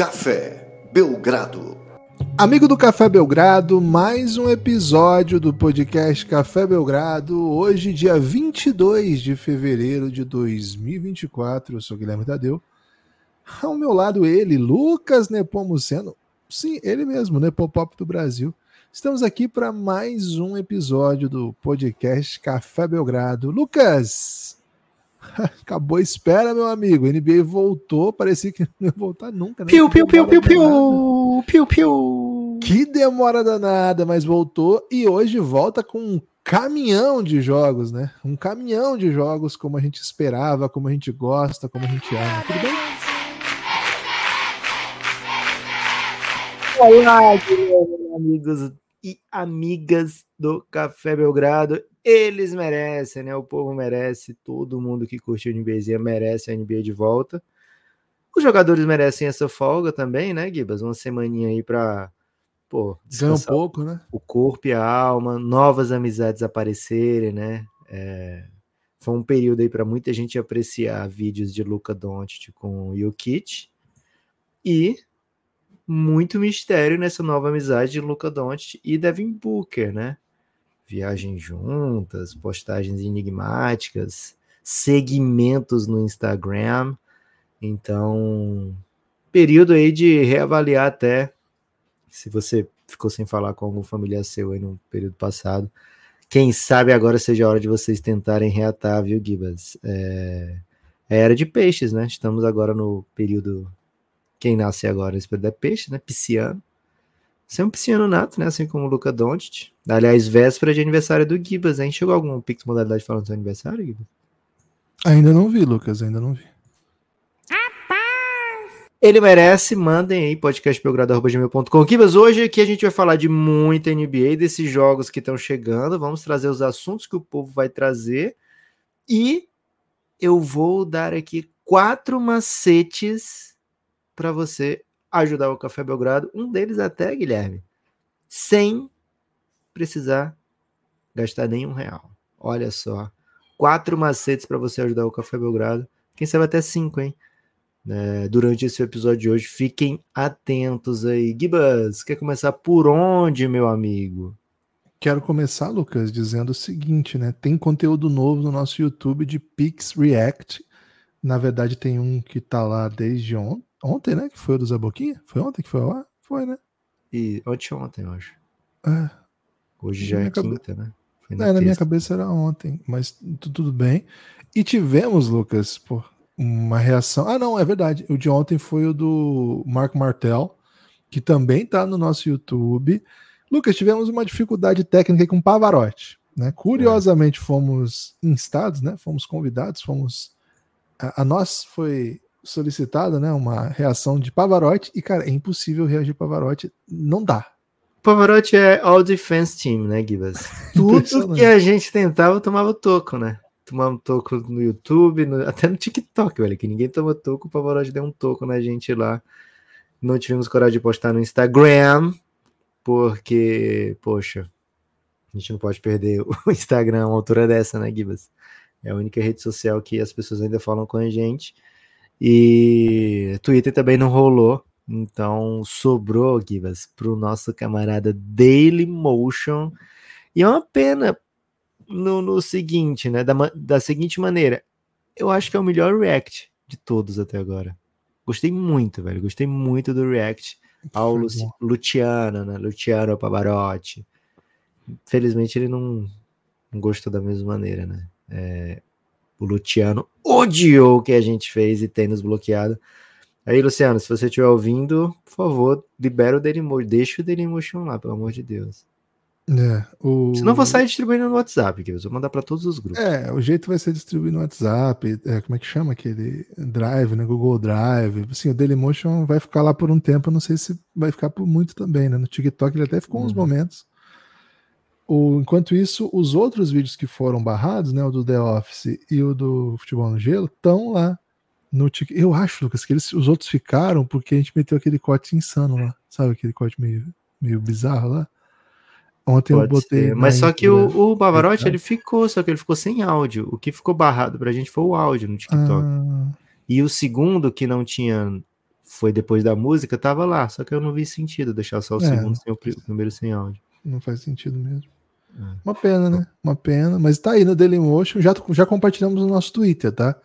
Café Belgrado. Amigo do Café Belgrado, mais um episódio do podcast Café Belgrado. Hoje, dia 22 de fevereiro de 2024. Eu sou Guilherme Tadeu. Ao meu lado, ele, Lucas Nepomuceno. Sim, ele mesmo, Nepopop do Brasil. Estamos aqui para mais um episódio do podcast Café Belgrado. Lucas, acabou a espera, meu amigo. A NBA voltou, parecia que não ia voltar nunca. Né? Piu, piu, piu, piu, piu, piu, piu. Que demora danada, mas voltou e hoje volta com um caminhão de jogos, né? Um caminhão de jogos como a gente esperava, como a gente gosta, como a gente ama. Tudo bem? Olá, amigos e amigas do Café Belgrado. Eles merecem, né? O povo merece, todo mundo que curte a NBA merece a NBA de volta. Os jogadores merecem essa folga também, né, Gibas? Uma semaninha aí para pô, um pouco, né? O corpo e a alma, novas amizades aparecerem, né? É, foi um período aí para muita gente apreciar vídeos de Luca Doncic com o Jokic e muito mistério nessa nova amizade de Luca Doncic e Devin Booker, né? Viagens juntas, postagens enigmáticas, segmentos no Instagram. Então, período aí de reavaliar até se você ficou sem falar com algum familiar seu aí no período passado. Quem sabe agora seja a hora de vocês tentarem reatar, viu, Gibas? É, é era de peixes, né? Estamos agora no período quem nasce agora nesse período é peixe, né? Pisciano. Você é um pisciano nato, né? Assim como o Luca Doncic. Aliás, véspera de aniversário do Gibas, hein? Chegou algum Pix modalidade falando do seu aniversário, Gibas? Ainda não vi, Lucas, ainda não vi. Ele merece, mandem aí podcastbelgrado.gmail.com. Kibas, hoje aqui a gente vai falar de muita NBA, desses jogos que estão chegando. Vamos trazer os assuntos que o povo vai trazer. E eu vou dar aqui quatro macetes para você ajudar o Café Belgrado, um deles até, Guilherme, sem precisar gastar nenhum real. Olha só, quatro macetes para você ajudar o Café Belgrado, quem sabe até cinco, hein? É, durante esse episódio de hoje, fiquem atentos aí. Gibas, quer começar por onde, meu amigo? Quero começar, Lucas, dizendo o seguinte, né? Tem conteúdo novo no nosso YouTube de Pix React. Na verdade, tem um que tá lá desde ontem Ontem, né? Que foi o do Zaboquinha? Foi ontem que foi lá? Foi, né? E ontem, ontem, eu acho. É. Hoje já é quinta, cabe... né? Foi na, é, na minha cabeça era ontem, mas tudo bem. E tivemos, Lucas, pô, uma reação. Ah, não, é verdade. O de ontem foi o do Marco Martel, que também tá no nosso YouTube. Lucas, tivemos uma dificuldade técnica com Pavarotti. Né? Curiosamente, é. fomos instados, né? Fomos convidados, fomos. A, a nós foi solicitada, né, uma reação de Pavarotti e cara, é impossível reagir Pavarotti, não dá. Pavarotti é all defense team, né, Gibas? Tudo que a gente tentava tomava toco, né? Tomava toco no YouTube, no, até no TikTok, velho, que ninguém toma toco, o Pavarotti deu um toco na gente lá. Não tivemos coragem de postar no Instagram, porque, poxa, a gente não pode perder o Instagram a uma altura dessa, né, Gibas? É a única rede social que as pessoas ainda falam com a gente. E Twitter também não rolou. Então sobrou, Gibas, para o nosso camarada Daily Motion. E é uma pena no, no seguinte, né? Da, da seguinte maneira. Eu acho que é o melhor React de todos até agora. Gostei muito, velho. Gostei muito do React ao Luci, Luciano, né? Luciano Pavarotti. Felizmente ele não, não gostou da mesma maneira, né? É, o Luciano odiou o que a gente fez e tem nos bloqueado. Aí, Luciano, se você estiver ouvindo, por favor, libera o Dailymotion. Deixa o Dailymotion lá, pelo amor de Deus. É, o... Senão vou sair distribuindo no WhatsApp, que eu vou mandar para todos os grupos. É, o jeito vai ser distribuir no WhatsApp, é, como é que chama aquele Drive, né? Google Drive. Assim, o Dailymotion vai ficar lá por um tempo, eu não sei se vai ficar por muito também, né? No TikTok ele até ficou uhum. uns momentos. O, enquanto isso, os outros vídeos que foram barrados, né, o do The Office e o do Futebol no Gelo, estão lá no TikTok. Eu acho, Lucas, que eles, os outros ficaram porque a gente meteu aquele corte insano lá. Sabe aquele corte meio, meio bizarro lá? Ontem Pode eu botei. Ser. Mas só que o, o Bavarotti, ele ficou, só que ele ficou sem áudio. O que ficou barrado pra gente foi o áudio no TikTok. Ah. E o segundo, que não tinha foi depois da música, tava lá, só que eu não vi sentido deixar só o É. segundo sem o primeiro sem áudio. Não faz sentido mesmo. Uma pena, né? Uma pena. Mas tá aí no Dailymotion. Já, já compartilhamos no nosso Twitter, tá?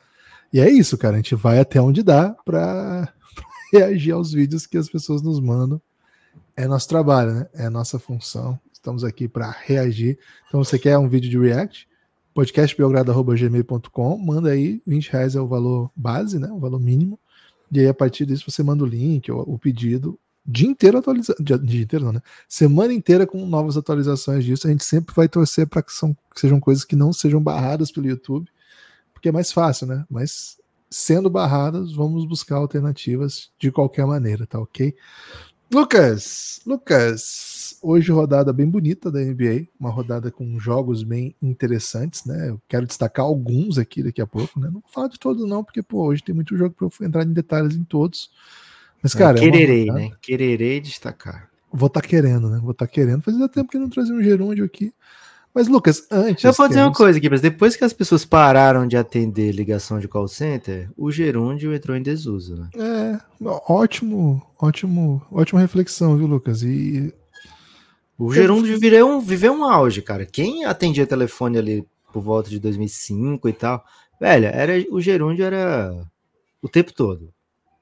E é isso, cara. A gente vai até onde dá pra reagir aos vídeos que as pessoas nos mandam. É nosso trabalho, né? É nossa função. Estamos aqui para reagir. Então, você quer um vídeo de react? podcastbelgrado.gmail.com manda aí, 20 reais é o valor base, né? O valor mínimo. E aí, a partir disso, você manda o link ou o pedido. Dia inteiro atualizando. Dia, dia inteiro não, né? Semana inteira com novas atualizações disso. A gente sempre vai torcer para que, que sejam coisas que não sejam barradas pelo YouTube, porque é mais fácil, né? Mas sendo barradas, vamos buscar alternativas de qualquer maneira, tá ok? Lucas, Lucas, hoje rodada bem bonita da NBA, uma rodada com jogos bem interessantes, né? Eu quero destacar alguns aqui daqui a pouco, né? Não vou falar de todos não, porque pô, hoje tem muito jogo para eu entrar em detalhes em todos. Mas cara, é uma Quererei, rodada- né? Quererei destacar. Vou estar querendo, né? Vou estar querendo. Fazia tempo que não trazia um gerúndio aqui. Mas Lucas, antes Eu vou dizer uma coisa aqui, mas depois que as pessoas pararam de atender ligação de call center, o gerúndio entrou em desuso, né? É, ótimo, ótimo, ótima reflexão, viu, Lucas? E O gerúndio viveu um, viveu um auge, cara. Quem atendia telefone ali por volta de 2005 e tal, velho, era, o gerúndio era o tempo todo.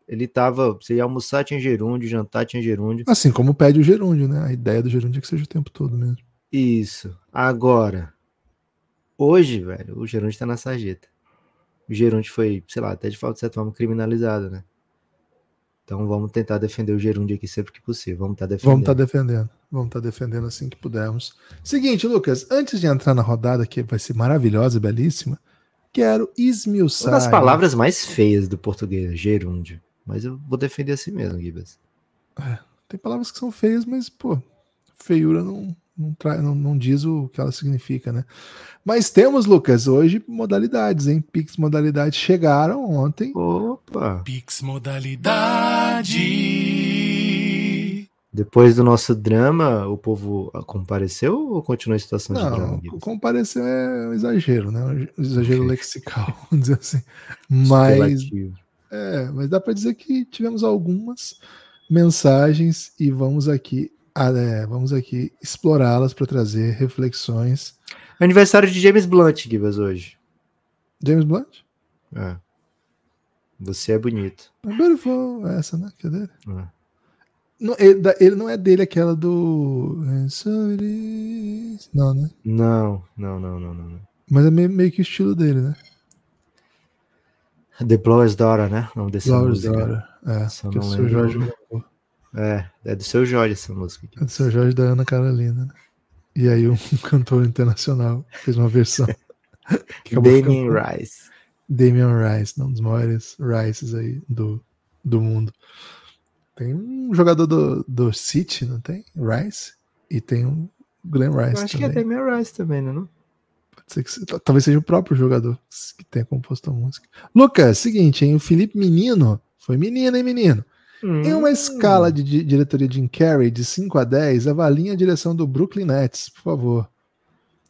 Ele tava, você ia almoçar, tinha gerúndio, jantar, tinha gerúndio. assim como pede o gerúndio, né? A ideia do gerúndio é que seja o tempo todo mesmo. Isso. Agora, hoje, velho, o gerúndio tá na sarjeta. O gerúndio foi, sei lá, até de falta de certa forma criminalizado, né? Então vamos tentar defender o gerúndio aqui sempre que possível. Vamos estar defendendo. Vamos estar defendendo. Vamos estar defendendo assim que pudermos. Seguinte, Lucas, antes de entrar na rodada, que vai ser maravilhosa e belíssima, quero esmiuçar. Uma das palavras mais feias do português, gerúndio. Mas eu vou defender assim mesmo, Gibas. Tem palavras que são feias, mas, pô, feiura não, não, tra- não, não diz o que ela significa, né? Mas temos, Lucas, hoje modalidades, hein? Pix modalidades chegaram ontem. Opa! Pix Modalidade. Depois do nosso drama, o povo compareceu ou continua em situação de drama, Não, Gibas? comparecer é um exagero, né? Um exagero lexical, vamos dizer assim. Mas, Superlativo. É, mas dá para dizer que tivemos algumas mensagens e vamos aqui, ah, é, vamos aqui explorá-las para trazer reflexões. Aniversário de James Blunt, Gibas, hoje. James Blunt? É. Você é bonito. É Beautiful, essa, né? Que é dele. É. Não, ele, da- ele não é dele aquela do. Não, né? Não, não, não, não, não. não. Mas é meio, meio que o estilo dele, né? The Blower's Daughter, né? O nome Flowers música. Daughter. É, que o não seu. Jorge. É, é do seu Jorge essa música. É do seu Jorge e da Ana Carolina, né? E aí um cantor internacional fez uma versão. que Damien ficando- Rice. Damian Rice, um dos maiores Rices aí do, do mundo. Tem um jogador do, do City, não tem? Rice. E tem um Glenn Rice Eu acho que também. é Damien Rice também, né? Não? Pode ser que se- talvez seja o próprio jogador que tenha composto a música. Lucas, seguinte, hein? O Felipe Menino. Foi menino, hein, menino? Em Hum. uma escala de di- diretoria de Jim Carrey de 5 a 10, avalie a direção do Brooklyn Nets, por favor.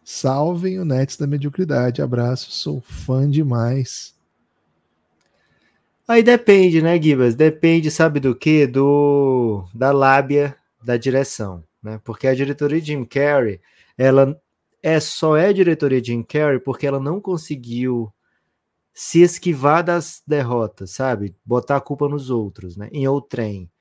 Salvem o Nets da mediocridade. Abraço, sou fã demais. Aí depende, né, Gibas? Depende, sabe do quê? Do da lábia da direção, né? Porque a diretoria de Jim Carrey, ela é só é diretoria de Jim Carrey porque ela não conseguiu se esquivar das derrotas, sabe? Botar a culpa nos outros, né? Em outrem.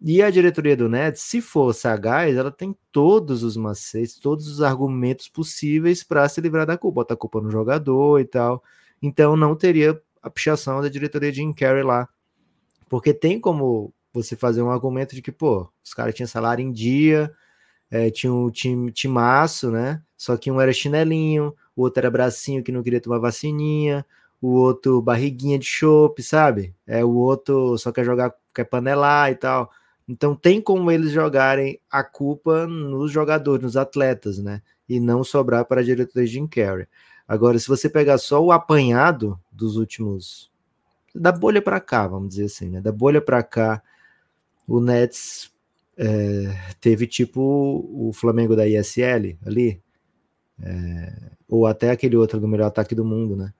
E a diretoria do Nets, se for sagaz, ela tem todos os macetes, todos os argumentos possíveis para se livrar da culpa, botar a culpa no jogador e tal. Então não teria a pichação da diretoria de Jim Carrey lá. Porque tem como você fazer um argumento de que, pô, os caras tinham salário em dia, é, tinha um time, timaço, né? Só que um era chinelinho, o outro era bracinho que não queria tomar vacininha, o outro barriguinha de chope, sabe? É, o outro só quer jogar, quer panelar e tal. Então tem como eles jogarem a culpa nos jogadores, nos atletas, né? E não sobrar para a diretoria de Jim Carrey. Agora, se você pegar só o apanhado dos últimos. Da bolha para cá, vamos dizer assim, né? Da bolha para cá, o Nets é, teve tipo o Flamengo da ISL ali, é, ou até aquele outro do melhor ataque do mundo, né?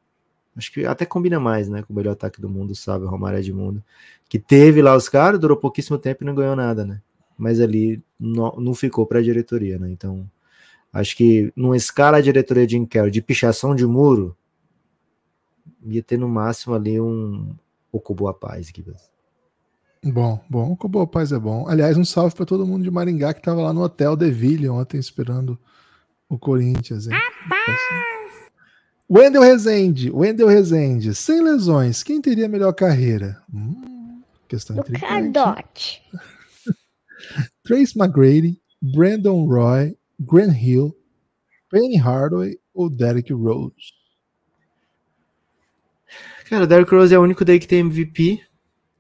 Acho que até combina mais, né? Com o melhor ataque do mundo, sabe? Romário Edmundo. Que teve lá os caras, durou pouquíssimo tempo e não ganhou nada, né? Mas ali não, não ficou para a diretoria, né? Então, acho que numa escala a diretoria de Inquero de pichação de muro, ia ter no máximo ali um Okubo Paz, Gibas. Bom, bom, o Boa Paz é bom. Aliás, um salve para todo mundo de Maringá que estava lá no Hotel Deville ontem esperando o Corinthians. Hein? Wendel Rezende, Wendel Rezende, sem lesões, quem teria melhor carreira? Hum, questão intrigante. Trace McGrady, Brandon Roy, Grant Hill, Penny Hardaway ou Derek Rose? Cara, o Derrick Rose é o único daí que tem MVP,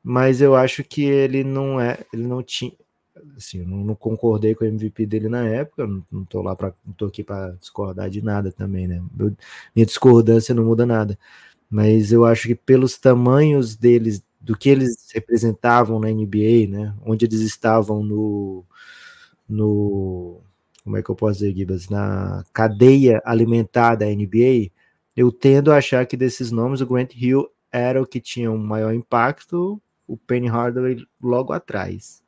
mas eu acho que ele não é, ele não tinha, assim, eu não, concordei com o MVP dele na época, não, não tô lá para, não tô aqui para discordar de nada também, né? Eu, minha discordância não muda nada, mas eu acho que pelos tamanhos deles, do que eles representavam na NBA, né? Onde eles estavam no, no como é que eu posso dizer, Gibas, na cadeia alimentar da NBA, eu tendo a achar que desses nomes o Grant Hill era o que tinha um maior impacto, o Penny Hardaway logo atrás.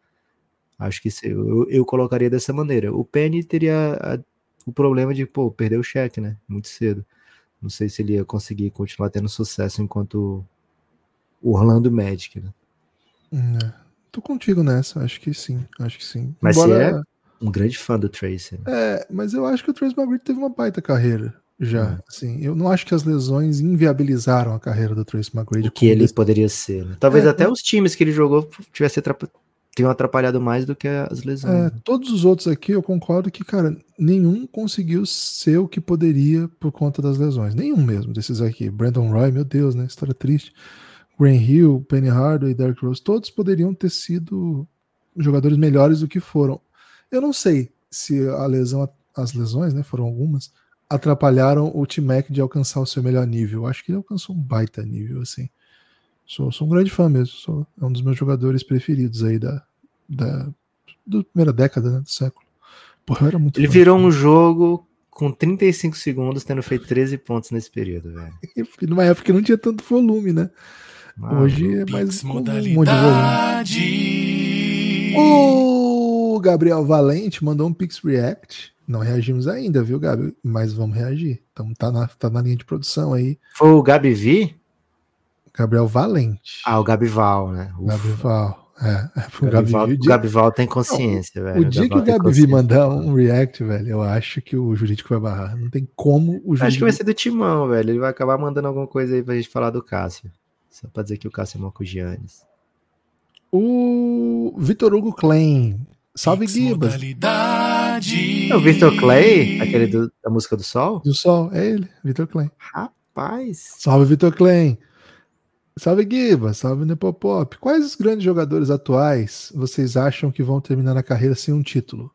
Acho que eu, eu colocaria dessa maneira. O Penny teria a, o problema de, pô, perder o cheque, né? Muito cedo. Não sei se ele ia conseguir continuar tendo sucesso enquanto o Orlando Magic, né? É, tô contigo nessa, acho que sim, acho que sim. Mas Embora... você é um grande fã do Tracy. Né? É, mas eu acho que o Tracy McGrady teve uma baita carreira já, sim. Eu não acho que as lesões inviabilizaram a carreira do Trace McGrady. O que ele desse... poderia ser. Né? Talvez é, até os times que ele jogou tivessem atrap... atrapalhado mais do que as lesões. É, né? Todos os outros aqui eu concordo que, cara, nenhum conseguiu ser o que poderia por conta das lesões. Nenhum mesmo desses aqui. Brandon Roy, meu Deus, né? História triste. Graham Hill, Penny Hardaway, Derrick Rose, todos poderiam ter sido jogadores melhores do que foram. Eu não sei se a lesão, as lesões, né, foram algumas, atrapalharam o T-Mac de alcançar o seu melhor nível. Acho que ele alcançou um baita nível, assim. Sou, sou um grande fã mesmo. Sou, é um dos meus jogadores preferidos aí da, da, da primeira década né, do século. Porra, era muito Ele virou um jogo com 35 segundos, tendo feito 13 pontos nesse período, velho. Numa época que não tinha tanto volume, né? Mano, Hoje é mais um monte de volume. O Gabriel Valente mandou um Pix React não reagimos ainda, viu, Gabi? Mas vamos reagir. Então tá na, tá na linha de produção aí. Foi o Gabi Vi? Gabriel Valente. Ah, o Gabival, né? Gabival. É, é o Gabival, Gabi, o Gabival tem consciência, não, velho. O dia que o Gabi Vi mandar um react, velho, eu acho que o jurídico vai barrar. Não tem como o jurídico. Acho que vai ser do Timão, velho. Ele vai acabar mandando alguma coisa aí pra gente falar do Cássio. Só pra dizer que o Cássio é mal com o Giannis. O Vitor Hugo Klein. Salve, Gibas. É o Victor Clay, aquele do, da música do Sol? Do Sol, é ele, Victor Clay. Rapaz. Salve, Victor Clay. Salve, Giba. Salve, Nepopop. Quais os grandes jogadores atuais vocês acham que vão terminar a carreira sem um título?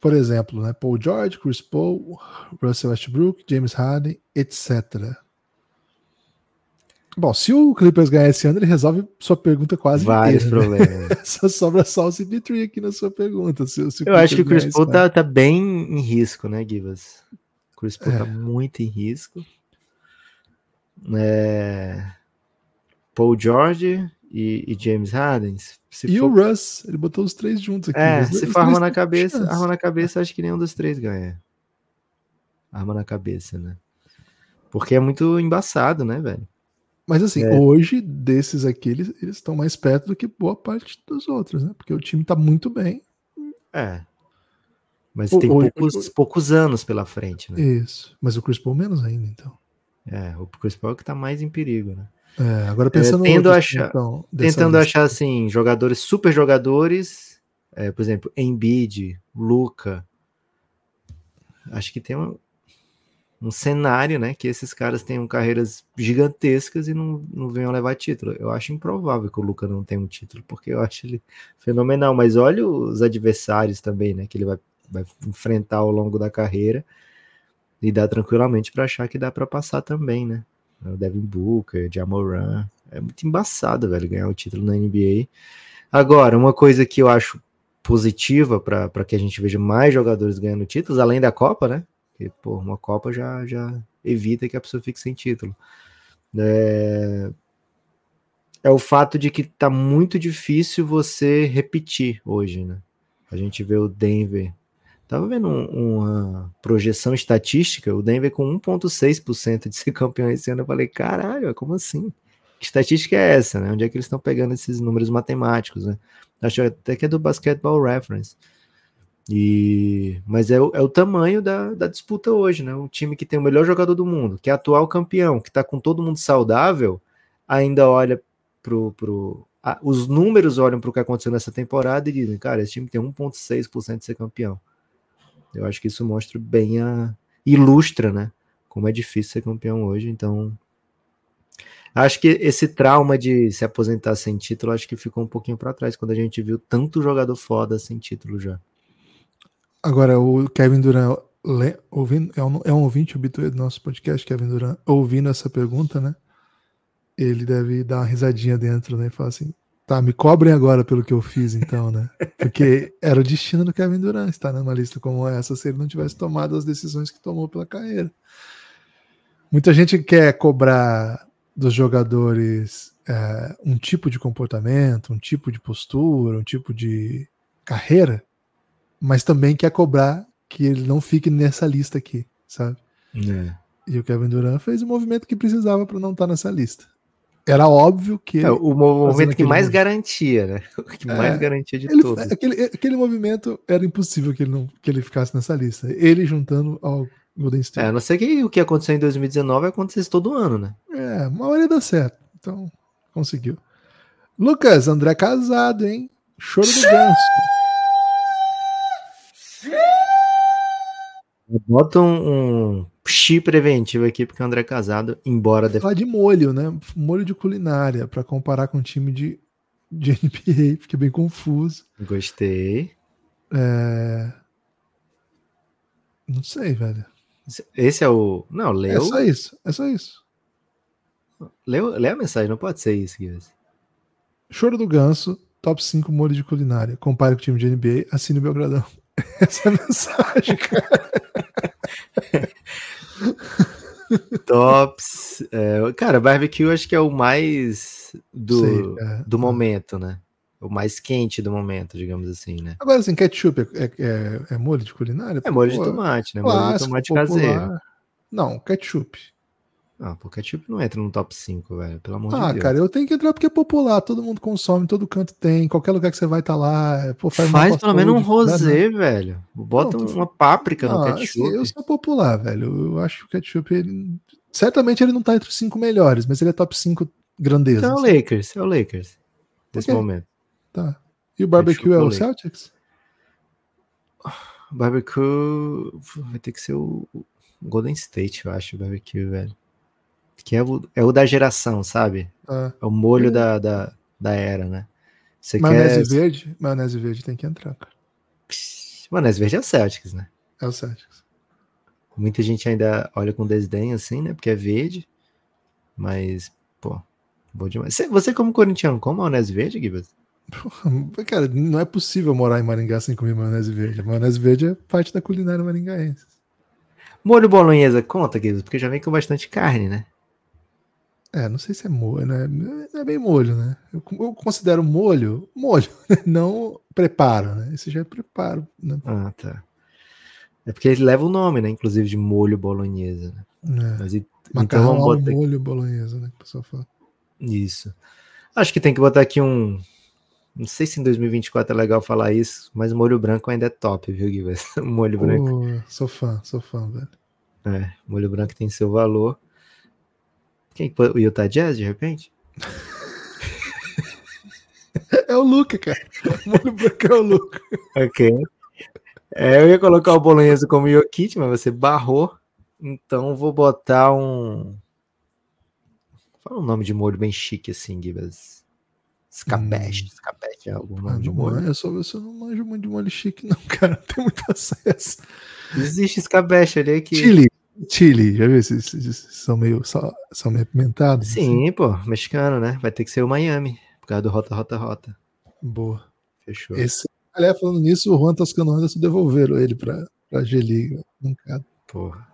Por exemplo, né, Paul George, Chris Paul, Russell Westbrook, James Harden, etc. Bom, se o Clippers ganhar esse ano, ele resolve sua pergunta quase Vários inteira, né? problemas. Né? só sobra só o CP3 aqui na sua pergunta. Se, se Eu acho que o Chris Paul tá, tá, bem em risco, né, Givas? O Chris Paul tá é. tá muito em risco. É... Paul George e, e James Harden. e for... o Russ, ele botou os três juntos aqui. É, se for arma na cabeça, arma na cabeça, acho que nenhum dos três ganha. Arma na cabeça, né? Porque é muito embaçado, né, velho? Mas assim, é. hoje, desses aqui, eles, eles estão mais perto do que boa parte dos outros, né? Porque o time tá muito bem. É. Mas o, tem hoje, poucos, hoje, poucos anos pela frente, né? Isso. Mas o Chris Paul menos ainda, então. É, o Chris Paul é que tá mais em perigo, né? É, agora pensando é, tendo achar, então, tentando lista. achar assim, jogadores, super jogadores, é, por exemplo, Embiid, Luca. Acho que tem uma, um cenário, né, que esses caras tenham carreiras gigantescas e não, não venham levar título. Eu acho improvável que o Luca não tenha um título, porque eu acho ele fenomenal. Mas olha os adversários também, né, que ele vai, vai enfrentar ao longo da carreira e dá tranquilamente para achar que dá para passar também, né? O Devin Booker, Jamoran, é muito embaçado, velho, ganhar o título na NBA. Agora, uma coisa que eu acho positiva para que a gente veja mais jogadores ganhando títulos, além da Copa, né? Porque, pô, uma Copa já, já, evita que a pessoa fique sem título. É, é o fato de que tá muito difícil você repetir hoje, né? A gente vê o Denver. Tava vendo um, uma projeção estatística, o Denver com 1,6% de ser campeão esse ano. Eu falei, caralho, como assim? Que estatística é essa, né? Onde é que eles estão pegando esses números matemáticos, né? Acho até que é do Basketball Reference. E, mas é o, é o tamanho da, da disputa hoje, né? Um time que tem o melhor jogador do mundo, que é atual campeão, que está com todo mundo saudável, ainda olha pro. pro a, os números olham para o que aconteceu nessa temporada e dizem, cara, esse time tem 1,6% de ser campeão. Eu acho que isso mostra bem a. ilustra, né? Como é difícil ser campeão hoje. Então, acho que esse trauma de se aposentar sem título, acho que ficou um pouquinho para trás quando a gente viu tanto jogador foda sem título já. Agora, o Kevin Durant, ouvindo, é, um, é um ouvinte habituado do nosso podcast, Kevin Durant, ouvindo essa pergunta, né? Ele deve dar uma risadinha dentro, né? E falar assim: tá, me cobrem agora pelo que eu fiz, então, né? Porque era o destino do Kevin Durant estar numa lista como essa se ele não tivesse tomado as decisões que tomou pela carreira. Muita gente quer cobrar dos jogadores é, um tipo de comportamento, um tipo de postura, um tipo de carreira mas também quer cobrar que ele não fique nessa lista aqui, sabe? É. E o Kevin Durant fez o movimento que precisava para não estar tá nessa lista. Era óbvio que. É, o movimento que mais garantia, né? O que é, mais garantia de ele, todos. Aquele, aquele movimento era impossível que ele, não, que ele ficasse nessa lista. Ele juntando ao Golden State. É, a não ser que o que aconteceu em 2019 acontecesse todo ano, né? É, uma hora ia dar certo. Então, conseguiu. Lucas, André casado, hein? Choro do ganso. Bota um, um preventivo aqui, porque o André é Casado, embora... Deve... Falar de molho, né? Molho de culinária, para comparar com o time de, de NBA, fiquei bem confuso. Gostei. É... Não sei, velho. Esse é o... Não, leu... É só isso, é só isso. Leu, lê a mensagem, não pode ser isso, Guilherme. Choro do Ganso, top 5 molho de culinária. Compare com o time de NBA, assine o Belgradão. Essa é a mensagem, cara. Tops. É, cara, barbecue acho que é o mais do, Sei, é, do momento, né? O mais quente do momento, digamos assim, né? Agora, assim, ketchup é, é, é molho de culinária? É molho de tomate, né? Clássico, molho de tomate caseiro. Não, ketchup. Ah, pô, ketchup não entra no top 5, velho. Pelo amor ah, de Deus. Ah, cara, eu tenho que entrar porque é popular. Todo mundo consome, todo canto tem. Qualquer lugar que você vai tá lá. Pô, faz faz pelo menos um rosé, né? velho. Bota não, uma páprica no ketchup. Assim, eu sou popular, velho. Eu acho que o ketchup, ele... certamente ele não tá entre os 5 melhores, mas ele é top 5 grandeza. Então é o. Lakers, é o Lakers. Nesse okay. momento. Tá. E o barbecue é o Celtics? Barbecue vai ter que ser o Golden State, eu acho, o barbecue, velho que é o, é o da geração, sabe? É, é o molho da, da, da era, né? Você maionese quer... verde? Maionese verde tem que entrar, cara. maionese verde é o Celtics, né? É o Celtics. Muita gente ainda olha com desdém assim, né? Porque é verde. Mas, pô, bom demais. Você, você como corintiano, come maionese verde, Gibas? Cara, não é possível morar em Maringá sem comer maionese verde. A maionese verde é parte da culinária maringaense. Molho bolonhesa conta, Gibas? Porque já vem com bastante carne, né? É, não sei se é molho, né? É bem molho, né? Eu, eu considero molho, molho, não preparo, né? Esse já é preparo. Né? Ah, tá. É porque ele leva o nome, né? Inclusive de molho bolonhesa. Né? É. Mas, Macarrão então, botar... molho bolonhesa, né? Que o pessoal fala. Isso. Acho que tem que botar aqui um. Não sei se em 2024 é legal falar isso, mas molho branco ainda é top, viu, Guilherme? molho branco. Oh, sou fã, sou fã, velho. É, molho branco tem seu valor. Quem? O Utah Jazz, de repente? é o Luca, cara. O molho branco é o Luca. Ok. É, eu ia colocar o Bolonhesa como Jokic, mas você barrou. Então vou botar um. Fala um nome de molho bem chique assim, Gibas. Escabeche. Hum. Escabeche é algum nome ah, de molho. Eu, só, eu só não manjo muito de molho chique, não, cara. Não tem muito acesso. Existe escabeche ali que. Chile. Chile, já viu? Esses, são meio, são meio apimentados. Sim, assim. pô, mexicano, né? Vai ter que ser o Miami, por causa do Rota, Rota, Rota. Boa. Fechou. Esse, aliás, falando nisso, o Juan Toscano Anderson devolveram ele pra, pra G-Liga. Porra.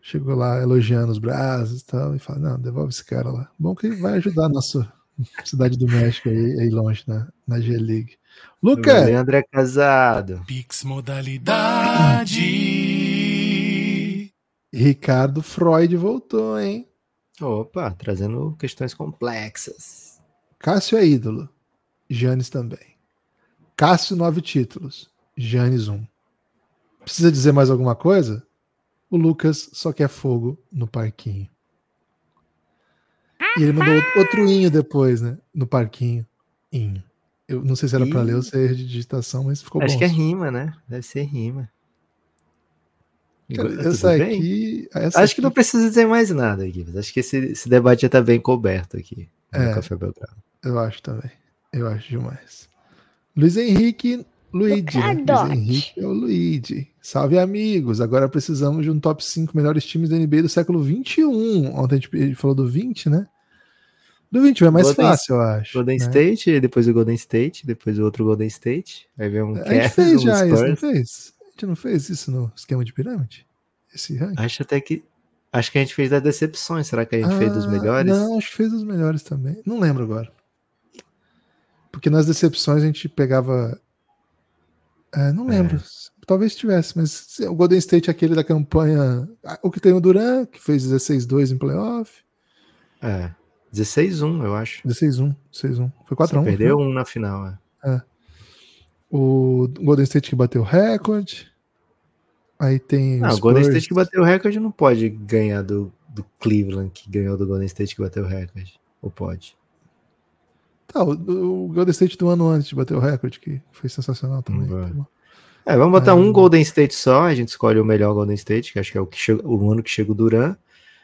chegou lá elogiando os braços e tal, e fala, não, devolve esse cara lá. Bom que vai ajudar a nossa cidade do México aí, aí longe na, na G-League. Lucas! Leandro é casado. Pix modalidade. Ricardo Freud voltou, hein? Opa, trazendo questões complexas. Cássio é ídolo. Janes também. Cássio, nove títulos. Janes, um. Precisa dizer mais alguma coisa? O Lucas só quer fogo no parquinho. E ele mandou outro inho depois, né? No parquinho. Inho. Eu não sei se era para ler ou se é de digitação, mas ficou Acho bom. que é rima, né? Deve ser rima. Essa bem? aqui. Essa Acho que aqui- não precisa dizer mais nada aqui. mas Acho que esse, esse debate já tá bem coberto aqui no É. Café Belgrado. Eu acho também. Eu acho demais. Luiz Henrique Luigi. Né? Luiz. Henrique é o Luigi. Salve, amigos. Agora precisamos de um top 5 melhores times da NBA do século 21. Ontem a gente falou do 20, né? Do 21 é mais Golden- fácil, eu acho. Golden né? State, depois o Golden State, depois o outro Golden State. Aí vem um A gente Cavs, fez um já isso, não Spurs. fez? A gente não fez isso no esquema de pirâmide? Esse ranking? Acho até que. Acho que a gente fez das decepções. Será que a gente fez dos Ah, melhores? Não, acho que fez os melhores também. Não lembro agora. Porque nas decepções a gente pegava. É, não lembro. Talvez tivesse, mas o Golden State é aquele da campanha. ah, O que tem o Duran, que fez 16-2 em playoff. É. 16-1, eu acho. 16-1. 16-1. Foi Só 4x1. perdeu né? um na final. É. O Golden State que bateu recorde. Aí tem. Não, os o Golden. State que bateu recorde não pode ganhar do, do Cleveland, que ganhou do Golden State que bateu recorde. Ou pode? Tá, o, o Golden State do ano antes de bater o recorde, que foi sensacional também. Tá. É, vamos botar É. um Golden State só, a gente escolhe o melhor Golden State, que acho que é o, que chega, o ano que chega o Duran.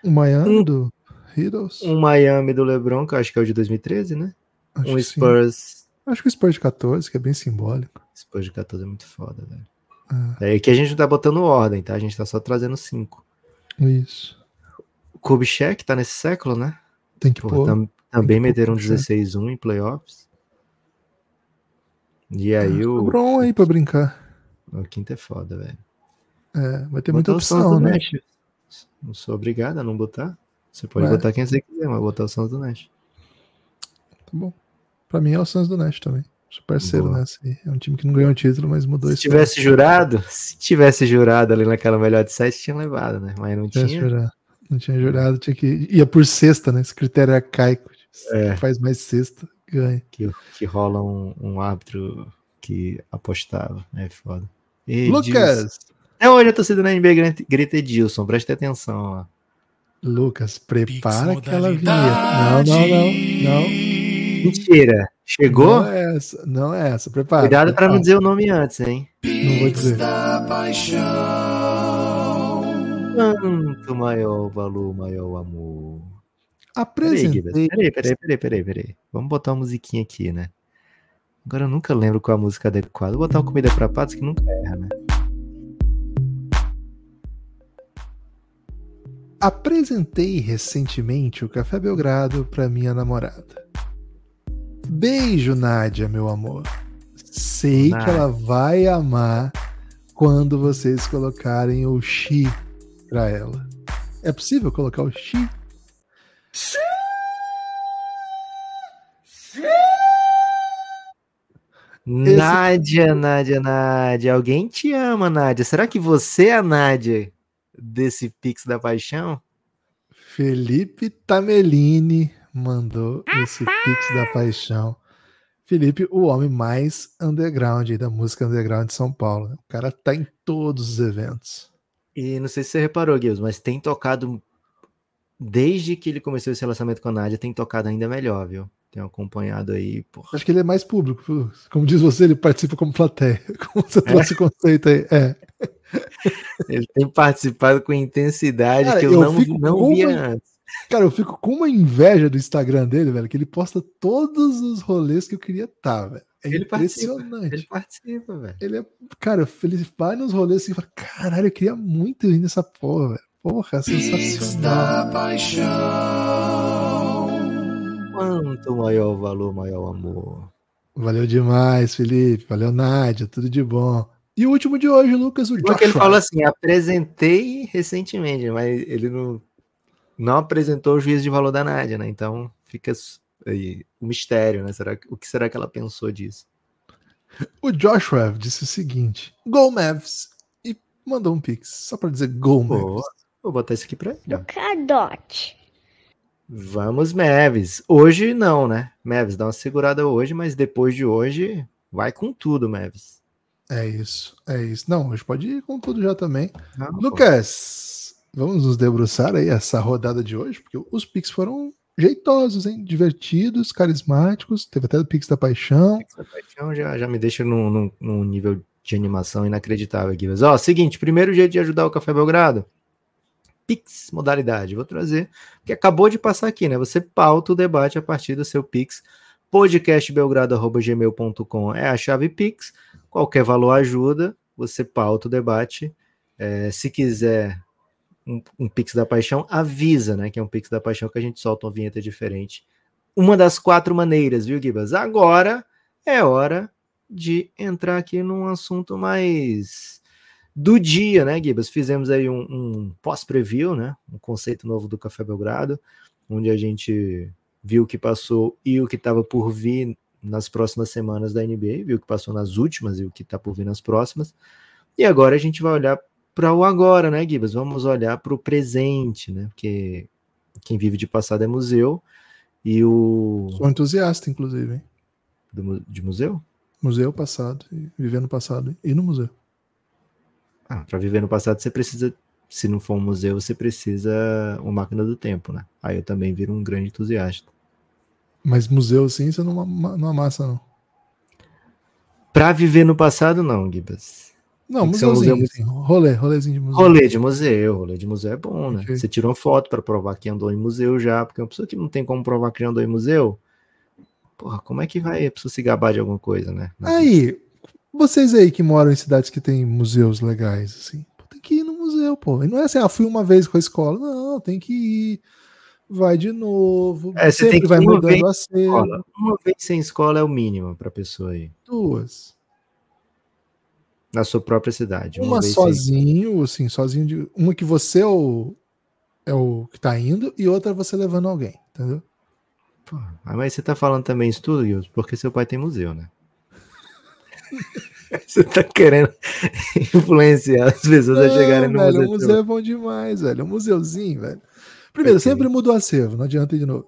O Miami Um- do Heroes. Um Miami do LeBron, que eu acho que é o de 2013, né? acho um. Spurs. Acho que o Spurs de 14, que é bem simbólico. Spurs de 14 é muito foda, velho. Ah, É que a gente não tá botando ordem, tá? A gente tá só trazendo cinco. isso. O Shaq tá nesse século, né? Tem que Pô, pôr. tam- também que meteram Kobe Shaq. 16-1 em playoffs. E aí o, Sobrou um aí pra brincar. o quinto é foda, velho. É, vai ter muita o opção, né? Nash. Não sou obrigado a não botar. Você pode Vai. botar quem você quiser, mas botar o Suns do Nash. Tá bom. Pra mim é o Suns do Nash também. Sou parceiro Boa. nessa aí. É um time que não ganhou o título, mas mudou Se esse tivesse jurado, se tivesse jurado ali naquela melhor de sete, tinha levado, né? Mas não tinha. jurado. Não tinha jurado, tinha que. Ia por sexta, né? Esse critério arcaico. É. Quem faz mais sexta, ganha. Que, que rola um, um árbitro que apostava. É foda. Edilson. Lucas! Até hoje a torcida na NBA grita, Edilson, preste atenção lá. Lucas, prepara aquela modalidade. Não, não, não. Não. Mentira! Chegou? Não é essa. Não é essa. Prepara. Cuidado pra prepara. não dizer o nome antes, hein? Não vou dizer. Da paixão. Quanto maior o valor, maior o amor. Apresentei. peraí, peraí, peraí, peraí, peraí. Vamos botar uma musiquinha aqui, né? Agora eu nunca lembro qual a música adequada. Vou botar uma comida pra patos que nunca erra, né? Apresentei recentemente o Café Belgrado para minha namorada. Beijo, Nádia, meu amor. Sei Nádia. que ela vai amar quando vocês colocarem o Xi pra ela. É possível colocar o Xi? Nádia, Nádia, Nádia. Alguém te ama, Nádia. Será que você é a Nádia desse Pix da Paixão? Felipe Tamelini mandou esse Pix da Paixão. Felipe, o homem mais underground aí da música underground de São Paulo. né? O cara tá em todos os eventos. E não sei se você reparou, Guilherme, mas tem tocado. Desde que ele começou esse relacionamento com a Nádia, tem tocado ainda melhor, viu? Tenho acompanhado aí, porra. Acho que ele é mais público. Como diz você, ele participa como plateia. Como você trouxe o conceito aí. É. Ele tem participado com intensidade Cara, que eu, eu não, não via antes. Cara, eu fico com uma inveja do Instagram dele, velho, que ele posta todos os rolês que eu queria estar, velho. É Ele participa, impressionante. Ele participa, velho. Ele é. Cara, ele vai nos rolês assim e fala: caralho, eu queria muito ir nessa porra, velho. Porra, sensacional. Da paixão. Quanto maior o valor, maior o amor. Valeu demais, Felipe. Valeu, Nádia. Tudo de bom. E o último de hoje, Lucas, o Porque ele Joshua. falou assim: apresentei recentemente, mas ele não, não apresentou o juízo de valor da Nádia, né? Então fica aí o mistério, né? Será, o que será que ela pensou disso? O Joshua disse o seguinte: Go Mavs! E mandou um pix, só pra dizer Go Mavs. vou botar isso aqui pra ele. Cadote. Vamos, Mavis. Hoje não, né? Mavis, dá uma segurada hoje, mas depois de hoje, vai com tudo, Mavis. É isso, é isso. Não, hoje pode ir com tudo já também. Pô. Lucas, vamos nos debruçar aí essa rodada de hoje, porque os pix foram jeitosos, hein? Divertidos, carismáticos. Teve até o pix da paixão. Essa paixão já, já me deixa num, num- num nível de animação inacreditável aqui. Mas, ó, seguinte, primeiro jeito de ajudar o Café Belgrado. Pix, modalidade. Vou trazer, porque acabou de passar aqui, né? Você pauta o debate a partir do seu Pix. podcastbelgrado.gmail.com é a chave Pix. Qualquer valor ajuda. Você pauta o debate. É, se quiser um, um Pix da Paixão, avisa, né? Que é um Pix da Paixão que a gente solta uma vinheta diferente. Uma das quatro maneiras, viu, Gibas? Agora é hora de entrar aqui num assunto mais do dia, né, Gibas? Fizemos aí um, um pós-preview, né? Um conceito novo do Café Belgrado, onde a gente viu o que passou e o que estava por vir nas próximas semanas da NBA, viu o que passou nas últimas e o que está por vir nas próximas. E agora a gente vai olhar para o agora, né, Gibas? Vamos olhar para o presente, né? Porque quem vive de passado é museu e o Sou entusiasta, inclusive, hein? do de museu? Museu passado, viver no passado e no museu. Ah, para viver no passado você precisa, se não for um museu, você precisa uma máquina do tempo, né? Aí eu também viro um grande entusiasta. Mas museu, assim, você não, não amassa, não. Para viver no passado, não, Gibas. Não, museuzinho, museu assim, rolê, rolezinho de museu. Rolê de museu, rolê de museu é bom, né? Ok. Você tira uma foto para provar que andou em museu já, porque uma pessoa que não tem como provar que já andou em museu, porra, como é que vai a pessoa se gabar de alguma coisa, né? Aí, vocês aí que moram em cidades que tem museus legais, assim, tem que ir no museu, pô. E não é assim, ah, fui uma vez com a escola. Não, tem que ir. Vai de novo. É, você sempre tem que vai mudando a cena. Escola. Uma vez sem escola é o mínimo para pessoa aí, Duas. Na sua própria cidade. Uma sem- sozinho, assim, sozinho de. Uma que você é o, é o que tá indo e outra você levando alguém, entendeu? Pô, ah, mas você tá falando também isso tudo, Gilson, porque seu pai tem museu, né? você tá querendo influenciar as pessoas a chegarem no velho, museu. o museu é bom demais, velho. É um museuzinho, velho. Primeiro, sempre muda o acervo, não adianta ir de novo.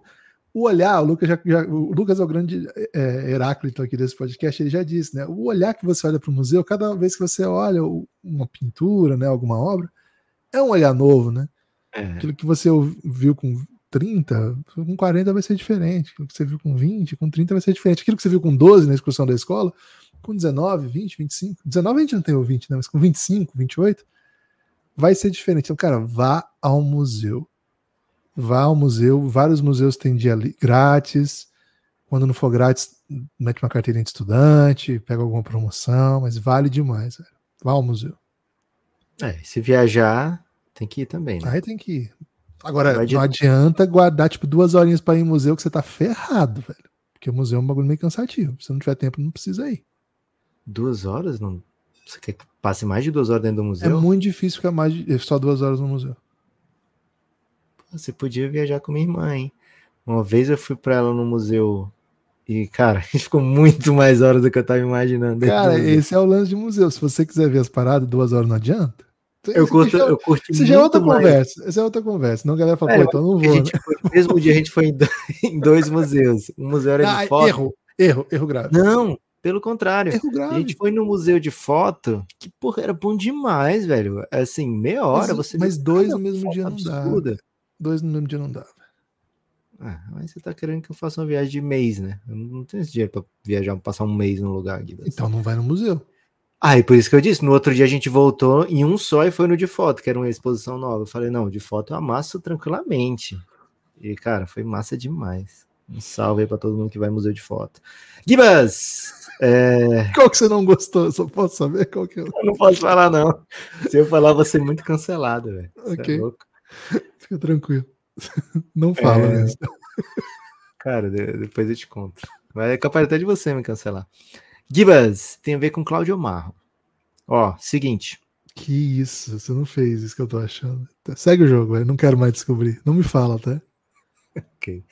O olhar, o Lucas, já, já- o Lucas é o grande é, Heráclito aqui desse podcast, ele já disse, né? O olhar que você olha para o museu, cada vez que você olha uma pintura, né, alguma obra, é um olhar novo, né? É, Aquilo que você viu com 30, com 40 vai ser diferente. Aquilo que você viu com 20, com 30 vai ser diferente. Aquilo que você viu com 12 na excursão da escola, com 19, 20, 25. 19 a gente não tem o 20, né? Mas com 25, 28, vai ser diferente. Então, cara, vá ao museu. Vá ao museu. Vários museus têm dia grátis. Quando não for grátis, mete uma carteirinha de estudante, pega alguma promoção, mas vale demais, velho. Vá ao museu. é, se viajar, tem que ir também, né? Aí tem que ir. Agora, Vai de- não adianta guardar, tipo, duas horinhas pra ir em museu que você tá ferrado, velho. Porque o museu é um bagulho meio cansativo. Se não tiver tempo, não precisa ir. Duas horas? Não... Você quer que passe mais de duas horas dentro do É museu? muito difícil ficar mais de, só duas horas no museu. Você podia viajar com minha irmã, hein? Uma vez eu fui pra ela no museu e, cara, a ficou muito mais horas do que eu tava imaginando. Cara, museu. esse é o lance de museu. Se você quiser ver as paradas, duas horas não adianta. eu Isso curto, já- eu curto Isso já é outra mais. conversa. Essa é outra conversa. Não, a galera fala, Velho, pô, então eu não A vou. gente foi, mesmo dia a gente foi em dois, em dois museus. Um museu era né? de Ah, foto. erro, erro, erro grave. Não, pelo contrário. Erro A grave. gente foi no museu de foto, que porra, era bom demais, velho. Assim, meia hora Mas- você. mas dois cada no mesmo dia não dá. Dois no mesmo dia não dá. Ah, mas você tá querendo que eu faça uma viagem de mês, né? Eu não tenho esse dinheiro pra viajar, passar um mês no lugar aqui. Então não vai no museu. Ah, e por isso que eu disse, no outro dia a gente voltou em um só e foi no de foto, que era uma exposição nova. Eu falei, não, de foto eu amasso tranquilamente. E, cara, foi massa demais. Um salve aí pra todo mundo que vai no museu de foto. Gibas! É, Qual que você não gostou? Eu só posso saber qual que é. eu não posso falar, não. Se eu falar, vou ser muito cancelado, velho. É Ok. louco. Fica tranquilo. Não fala É. mesmo. Cara, de- depois eu te conto. Mas é capaz até de você me cancelar. Gibas, tem a ver com Cláudio Marro. Ó, seguinte. Que isso, você não fez isso que eu tô achando. Segue o jogo, velho. Não quero mais descobrir. Não me fala, tá? ok.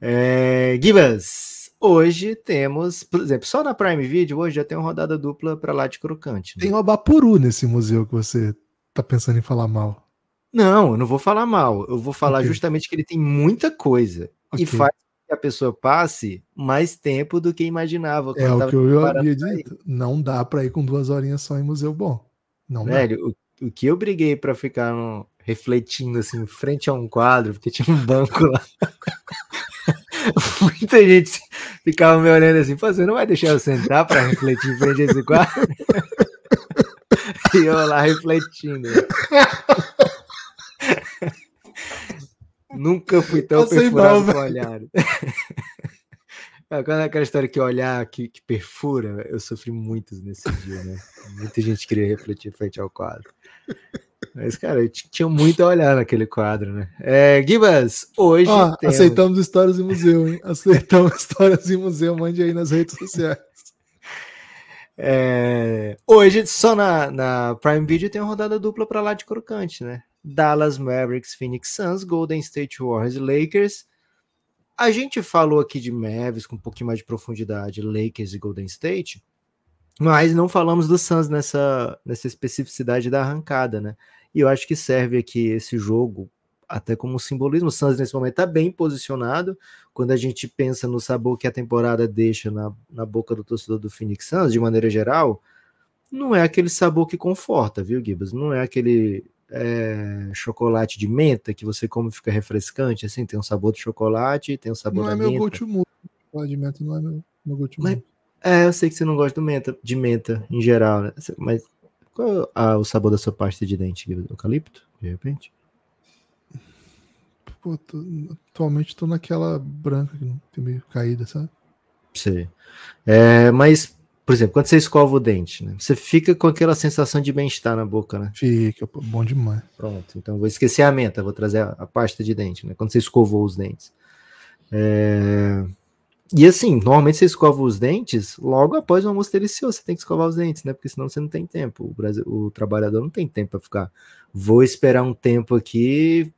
É, Gibas, hoje temos, por exemplo, só na Prime Video, hoje já tem uma rodada dupla para lá de crocante. Né? Tem o Abapuru nesse museu que você tá pensando em falar mal. Não, eu não vou falar mal. Eu vou falar okay. justamente que ele tem muita coisa okay. e faz que a pessoa passe mais tempo do que imaginava. É o que eu havia dito. Não dá para ir com duas horinhas só em museu bom. Não Velho, o, o, que eu briguei para ficar no, refletindo assim, frente a um quadro, porque tinha um banco lá. Muita gente ficava me olhando assim, você não vai deixar eu sentar para refletir em frente a esse quadro? e eu lá refletindo. Nunca fui tão perfurado com olhar. Quando é aquela história que olhar que, que perfura, eu sofri muitos nesse dia, né? Muita gente queria refletir frente ao quadro. Mas, cara, eu tinha muito a olhar naquele quadro, né? É, Gibas, hoje. Temos... Aceitamos histórias em museu, hein? Aceitamos histórias em museu, mande aí nas redes sociais. É, hoje, só na, na Prime Video, tem uma rodada dupla para lá de crocante, né? Dallas Mavericks, Phoenix Suns, Golden State Warriors e Lakers. A gente falou aqui de Mavericks com um pouquinho mais de profundidade, Lakers e Golden State, mas não falamos do Suns nessa, nessa especificidade da arrancada, né? E eu acho que serve aqui esse jogo até como simbolismo. O Suns nesse momento está bem posicionado. Quando a gente pensa no sabor que a temporada deixa na, na boca do torcedor do Phoenix Suns, de maneira geral, não é aquele sabor que conforta, viu, Gibbs? Não é aquele é, chocolate de menta que você come e fica refrescante, assim, tem um sabor de chocolate, tem um sabor não é da é meu gosto de menta não é meu, meu gosto Mas, É, eu sei que você não gosta do menta, de menta em geral, né? Mas qual é ah, o sabor da sua pasta de dente? Eucalipto, de repente? Pô, tô, atualmente tô naquela branca que tem meio caída, sabe? Sim. É, mas por exemplo, quando você escova o dente, né? Você fica com aquela sensação de bem-estar na boca, né? Fica, bom demais. Pronto, então vou esquecer a menta, vou trazer a, a pasta de dente, né? Quando você escovou os dentes. É... E assim, normalmente você escova os dentes logo após o almoço delicioso. Você tem que escovar os dentes, né? Porque senão você não tem tempo. O, Brasil, o trabalhador não tem tempo para ficar. Vou esperar um tempo aqui,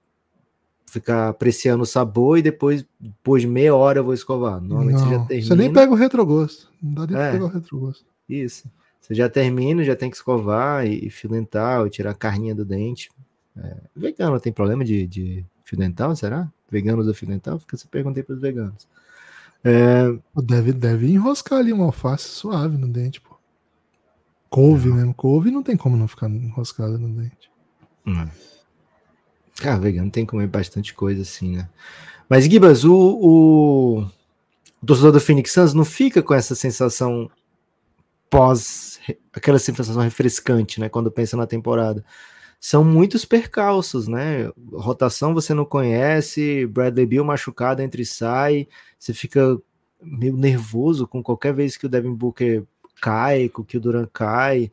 ficar apreciando o sabor e depois, depois de meia hora eu vou escovar. Normalmente não, você já termina. Você nem pega o retrogosto. Não dá nem é, pra pegar o retrogosto. Isso. Você já termina, já tem que escovar e, e fio dental, e tirar a carninha do dente. É, vegano tem problema de, de fio dental, será? Veganos do fio dental? Fica se perguntei para os veganos. É... Deve, deve enroscar ali uma alface suave no dente, pô. Couve não. mesmo. Couve não tem como não ficar enroscada no dente. Não. Cara, vegano tem que comer bastante coisa assim, né? Mas, Gibas, o, o, o torcedor do Phoenix Suns não fica com essa sensação pós, aquela sensação refrescante, né? Quando pensa na temporada. São muitos percalços, né? Rotação você não conhece, Bradley Bill machucado entre e sai, você fica meio nervoso com qualquer vez que o Devin Booker cai, com que o Duran cai.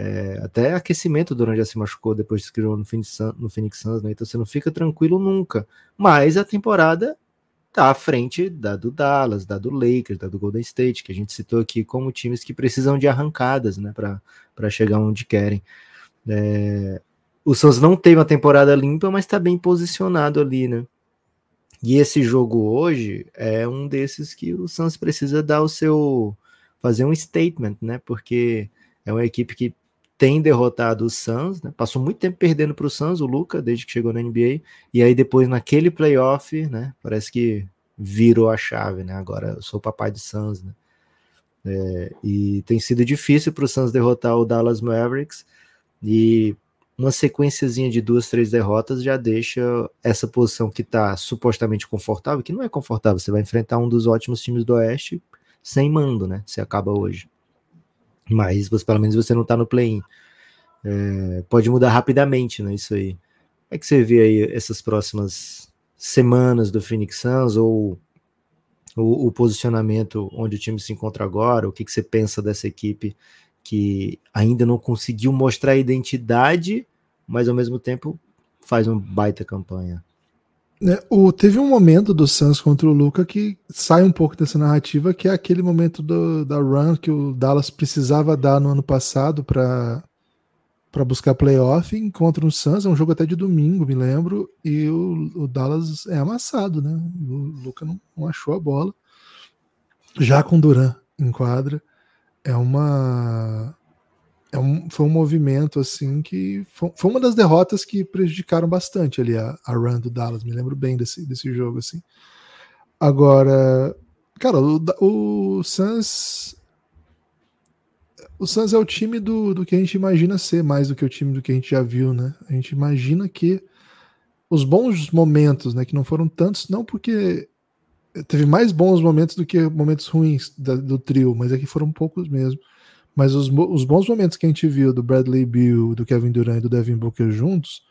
É, até aquecimento Duran já se machucou depois de criou no Phoenix, no Phoenix Suns, né? Então você não fica tranquilo nunca. Mas a temporada tá à frente da do Dallas, da do Lakers, da do Golden State, que a gente citou aqui como times que precisam de arrancadas, né? Para chegar onde querem. É, o Suns não teve uma temporada limpa, mas está bem posicionado ali, né? E esse jogo hoje é um desses que o Suns precisa dar o seu fazer um statement, né? Porque é uma equipe que tem derrotado o Suns, né? passou muito tempo perdendo para o Suns, o Luca, desde que chegou na NBA, e aí depois naquele playoff, né, parece que virou a chave, né, agora eu sou o papai do Suns, né, é, e tem sido difícil para o Suns derrotar o Dallas Mavericks, e uma sequenciazinha de duas, três derrotas já deixa essa posição que está supostamente confortável, que não é confortável, você vai enfrentar um dos ótimos times do Oeste sem mando, né, se acaba hoje. Mas você, pelo menos você não está no play-in. É, pode mudar rapidamente, né? Isso aí. Como é que você vê aí essas próximas semanas do Phoenix Suns ou o, o posicionamento onde o time se encontra agora? O que, que você pensa dessa equipe que ainda não conseguiu mostrar a identidade, mas ao mesmo tempo faz uma baita campanha? É, o, teve um momento do Suns contra o Luca que sai um pouco dessa narrativa, que é aquele momento do, da run que o Dallas precisava dar no ano passado para para buscar playoff, encontra o Suns, é um jogo até de domingo, me lembro, e o, o Dallas é amassado, né? O Luca não, não, achou a bola. Já com Duran em quadra, é uma é um, foi um movimento assim que foi, foi, uma das derrotas que prejudicaram bastante ali a, a run do Dallas, me lembro bem desse, desse jogo assim. Agora, cara, o, o Suns o Suns é o time do, do que a gente imagina ser, mais do que o time do que a gente já viu, né? A gente imagina que os bons momentos, né, que não foram tantos, não porque teve mais bons momentos do que momentos ruins da, do trio, mas é que foram poucos mesmo. Mas os, os bons momentos que a gente viu do Bradley Bill, do Kevin Durant e do Devin Booker juntos,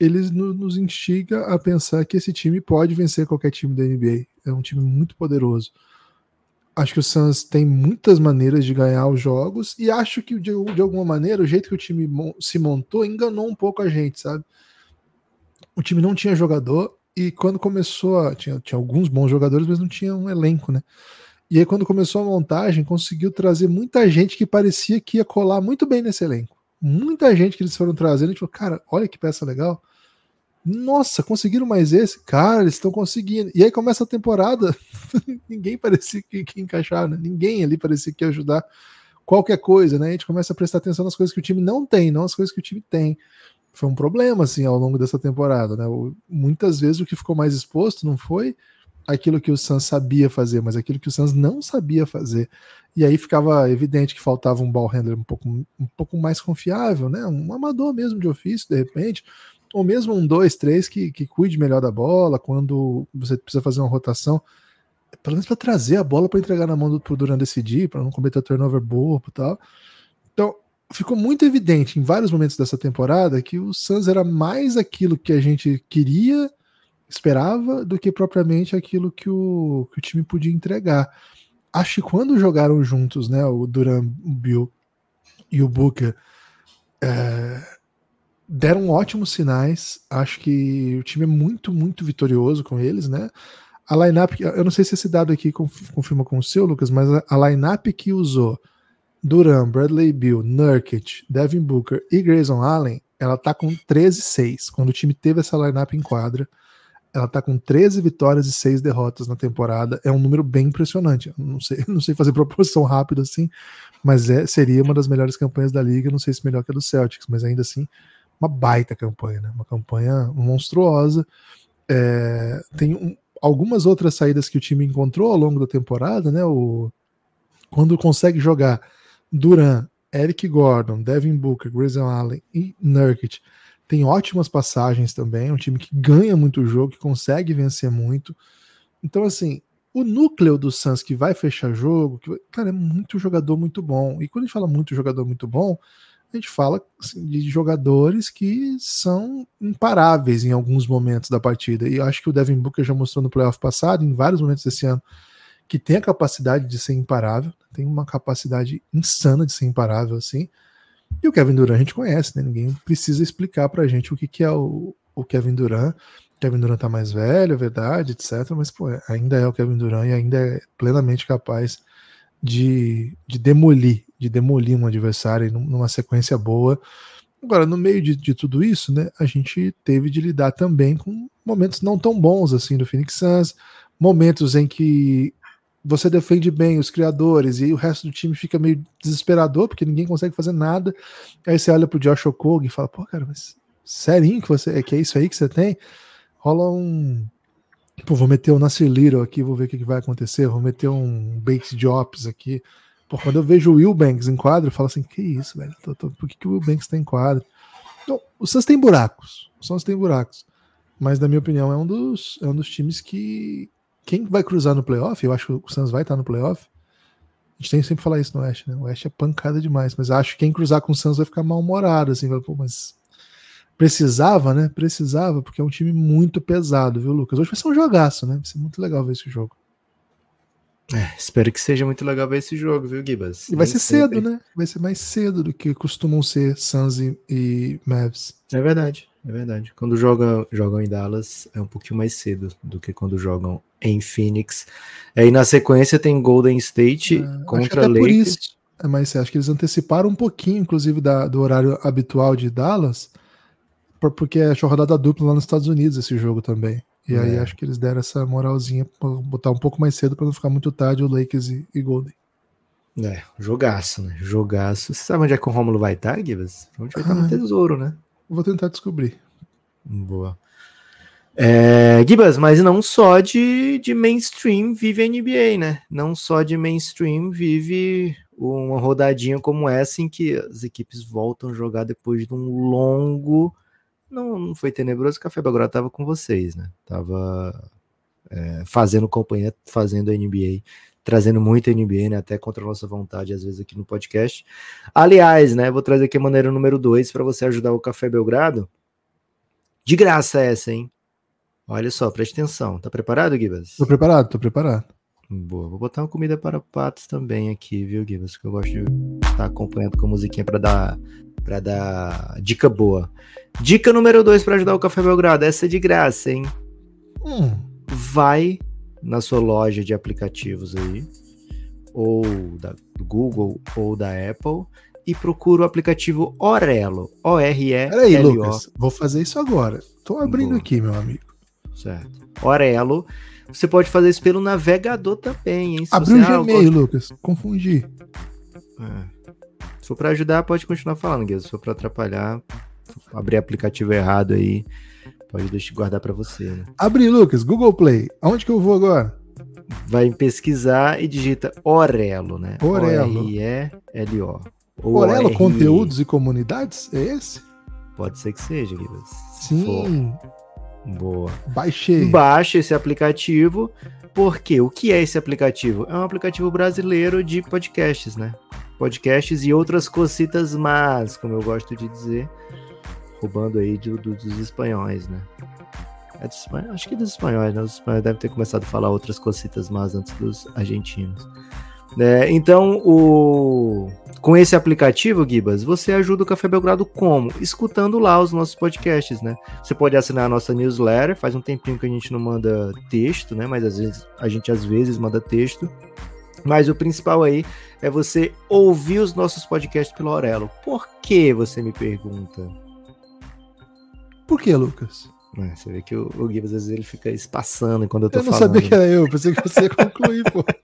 eles no, nos instiga a pensar que esse time pode vencer qualquer time da NBA. É um time muito poderoso acho que o Suns tem muitas maneiras de ganhar os jogos e acho que de, de, alguma maneira o jeito que o time se montou enganou um pouco a gente, sabe? O time não tinha jogador e quando começou a, tinha, tinha alguns bons jogadores, mas não tinha um elenco, né? E aí quando começou a montagem, conseguiu trazer muita gente que parecia que ia colar muito bem nesse elenco. Muita gente que eles foram trazendo, a gente falou, cara, olha que peça legal. Nossa, conseguiram mais esse? Cara, eles estão conseguindo. E aí começa a temporada, ninguém parecia que, que encaixar, né? ninguém ali parecia que ia ajudar qualquer coisa, né? A gente começa a prestar atenção nas coisas que o time não tem, não as coisas que o time tem. Foi um problema, assim, ao longo dessa temporada, né? Muitas vezes o que ficou mais exposto não foi aquilo que o Suns sabia fazer, mas aquilo que o Suns não sabia fazer. E aí ficava evidente que faltava um ball handler um pouco, um pouco mais confiável, né? Um amador mesmo de ofício, de repente ou mesmo um dois, três que, que cuide melhor da bola quando você precisa fazer uma rotação, pelo menos para trazer a bola para entregar na mão do Duran decidir, para não cometer turnover bobo e tal. Então, ficou muito evidente em vários momentos dessa temporada que o Suns era mais aquilo que a gente queria, esperava, do que propriamente aquilo que o, que o time podia entregar. Acho que quando jogaram juntos, né, o Duran, o Bill e o Booker, é, deram ótimos sinais. Acho que o time é muito, muito vitorioso com eles, né? A lineup, eu não sei se esse dado aqui confirma com o seu, Lucas, mas a, lineup que usou Duran, Bradley Bill, Nurkic, Devin Booker e Grayson Allen, ela tá com 13-6. Quando o time teve essa lineup em quadra, ela tá com 13 vitórias e 6 derrotas na temporada. É um número bem impressionante. não sei, não sei fazer proporção rápida assim, mas é, seria uma das melhores campanhas da liga. Não sei se melhor que a do Celtics, mas ainda assim uma baita campanha, né? Uma campanha monstruosa. É, tem um, algumas outras saídas que o time encontrou ao longo da temporada, né? O, quando consegue jogar Duran, Eric Gordon, Devin Booker, Grayson Allen e Nurkic, tem ótimas passagens também. É um time que ganha muito jogo, que consegue vencer muito. Então, assim, o núcleo do Suns que vai fechar jogo, que, cara, é muito jogador muito bom. E quando a gente fala muito jogador muito bom, a gente fala assim, de jogadores que são imparáveis em alguns momentos da partida. E acho que o Devin Booker já mostrou no playoff passado, em vários momentos desse ano, que tem a capacidade de ser imparável, tem uma capacidade insana de ser imparável, assim. E o Kevin Durant a gente conhece, né? Ninguém precisa explicar pra gente o que, que é o, o Kevin Durant. O Kevin Durant tá mais velho, é verdade, etc. Mas, pô, ainda é o Kevin Durant e ainda é plenamente capaz de, de demolir, de demolir um adversário numa sequência boa. Agora, no meio de, de, tudo isso, né, a gente teve de lidar também com momentos não tão bons assim do Phoenix Suns, momentos em que você defende bem os criadores e o resto do time fica meio desesperador porque ninguém consegue fazer nada. Aí você olha pro Josh Okog e fala: "Pô, cara, mas serinho que você que é isso aí que você tem?" Rola um Pô, vou meter o Nasir Little aqui, vou ver o que, que vai acontecer. Vou meter um Bakes Jobs aqui. Pô, quando eu vejo o Will Banks em quadro, eu falo assim: que isso, velho? Tô, tô, por que, que o Will Banks tá em quadro? Então, o Suns tem buracos. O Suns tem buracos. Mas, na minha opinião, é um dos, é um dos times que. Quem vai cruzar no playoff, eu acho que o Suns vai estar no playoff. A gente tem sempre que falar isso no Oeste, né? O Oeste é pancada demais, mas acho que quem cruzar com o Suns vai ficar mal-humorado, assim, vai, pô, mas Precisava, né? Precisava, porque é um time muito pesado, viu, Lucas? Hoje vai ser um jogaço, né? Vai ser muito legal ver esse jogo. É, espero que seja muito legal ver esse jogo, viu, Gibas? E vai ser cedo, né? Vai ser mais cedo do que costumam ser Suns e, e Mavs. É verdade, é verdade. Quando jogam, jogam em Dallas é um pouquinho mais cedo do que quando jogam em Phoenix. Aí na sequência tem Golden State é, contra Lakers. Por isso, é mais cedo. Acho que eles anteciparam um pouquinho, inclusive, da, do horário habitual de Dallas, por- porque é rodada dupla lá nos Estados Unidos esse jogo também. E aí É. acho que eles deram essa moralzinha pra botar um pouco mais cedo para não ficar muito tarde o Lakers e, e Golden. É, jogaço, né? Jogaço. Você sabe onde é que o Rômulo vai estar, Gibas? Onde vai estar no Ai. tesouro, né? Vou tentar descobrir. Boa. É, Gibas, mas não só de, de mainstream vive a NBA, né? Não só de mainstream vive uma rodadinha como essa em que as equipes voltam a jogar depois de um longo. Não, não foi tenebroso, Café Belgrado tava com vocês, né? Tava é, fazendo companhia, fazendo a NBA, trazendo muito NBA, né? Até contra a nossa vontade, às vezes, aqui no podcast. Aliás, né? Vou trazer aqui a maneira número 2 para você ajudar o Café Belgrado. De graça essa, hein? Olha só, preste atenção. Tá preparado, Gibas? Tô preparado, tô preparado. Boa. Vou botar uma comida para patos também aqui, viu, Gibas? Que eu gosto de estar acompanhando com a musiquinha para dar para dar dica boa. Dica número 2 para ajudar o Café Belgrado. Essa é de graça, hein? Hum, Vai na sua loja de aplicativos aí, ou da Google ou da Apple, e procura o aplicativo Orelo. O-R-E-L-O. peraí, Lucas. Vou fazer isso agora. Tô abrindo Boa. aqui, meu amigo. Certo. Orelo. Você pode fazer isso pelo navegador também, hein? Se Abriu o Ah, eu Gmail, Lucas. Confundi. É. Se for pra ajudar, pode continuar falando, Guilherme. Se for pra atrapalhar, abrir aplicativo errado aí, pode deixar guardar pra você, né? Abri, Lucas. Google Play. Aonde que eu vou agora? Vai pesquisar e digita Orelo, né? Orelo. O-R-E-L-O. Orelo O-R-E. Conteúdos e Comunidades? É esse? Pode ser que seja, Guilherme. Sim. Boa. Baixei. Baixa esse aplicativo, porque o que é esse aplicativo? É um aplicativo brasileiro de podcasts, né? Podcasts e outras cositas más, como eu gosto de dizer, roubando aí do- do- dos espanhóis, né? É espanhóis? Acho que dos espanhóis, né? Os espanhóis devem ter começado a falar outras cositas más antes dos argentinos. né? então, o... com esse aplicativo, Gibas, você ajuda o Café Belgrado como? Escutando lá os nossos podcasts, né? Você pode assinar a nossa newsletter, faz um tempinho que a gente não manda texto, né? Mas às vezes a gente às vezes manda texto. Mas o principal aí é você ouvir os nossos podcasts pelo Aurelo. Por que você me pergunta? Por que, Lucas? É, você vê que o, o Gibbs às vezes ele fica espaçando quando eu tô Eu não falando. sabia que era eu. Pensei que você ia concluir, pô.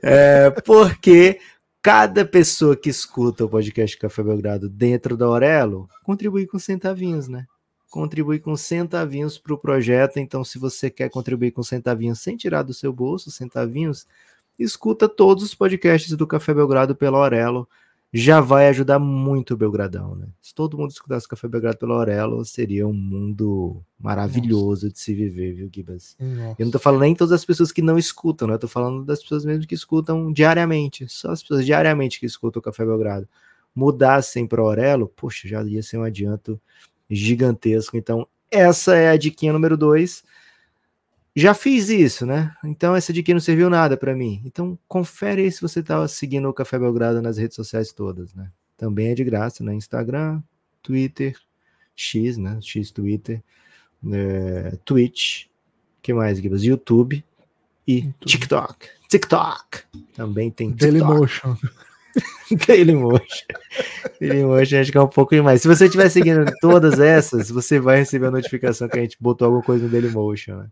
É, porque cada pessoa que escuta o podcast Café Belgrado dentro da Aurelo contribui com centavinhos, né? Contribui com centavinhos para o projeto. Então, se você quer contribuir com centavinhos sem tirar do seu bolso centavinhos, escuta todos os podcasts do Café Belgrado pela Aurelo. Já vai ajudar muito o Belgradão, né? Se todo mundo escutasse o Café Belgrado pela Aurelo, seria um mundo maravilhoso de se viver, viu, Gibas? Nossa. Eu não tô falando nem todas as pessoas que não escutam, né? Eu tô falando das pessoas mesmo que escutam diariamente. Só as pessoas diariamente que escutam o Café Belgrado. Mudassem para Aurelo, poxa, já ia ser um adianto gigantesco. Então, essa é a diquinha número dois. Já fiz isso, né? Então, essa diquinha não serviu nada para mim. Então, confere aí se você tá seguindo o Café Belgrado nas redes sociais todas, né? Também é de graça, né? Instagram, Twitter, X, né? X Twitter, é, Twitch, que mais, Gibas? YouTube e YouTube. TikTok. TikTok. Também tem TikTok. Dailymotion. Dailymotion. Dailymotion acho que é um pouco demais. Se você estiver seguindo todas essas, você vai receber a notificação que a gente botou alguma coisa no Dailymotion. Né?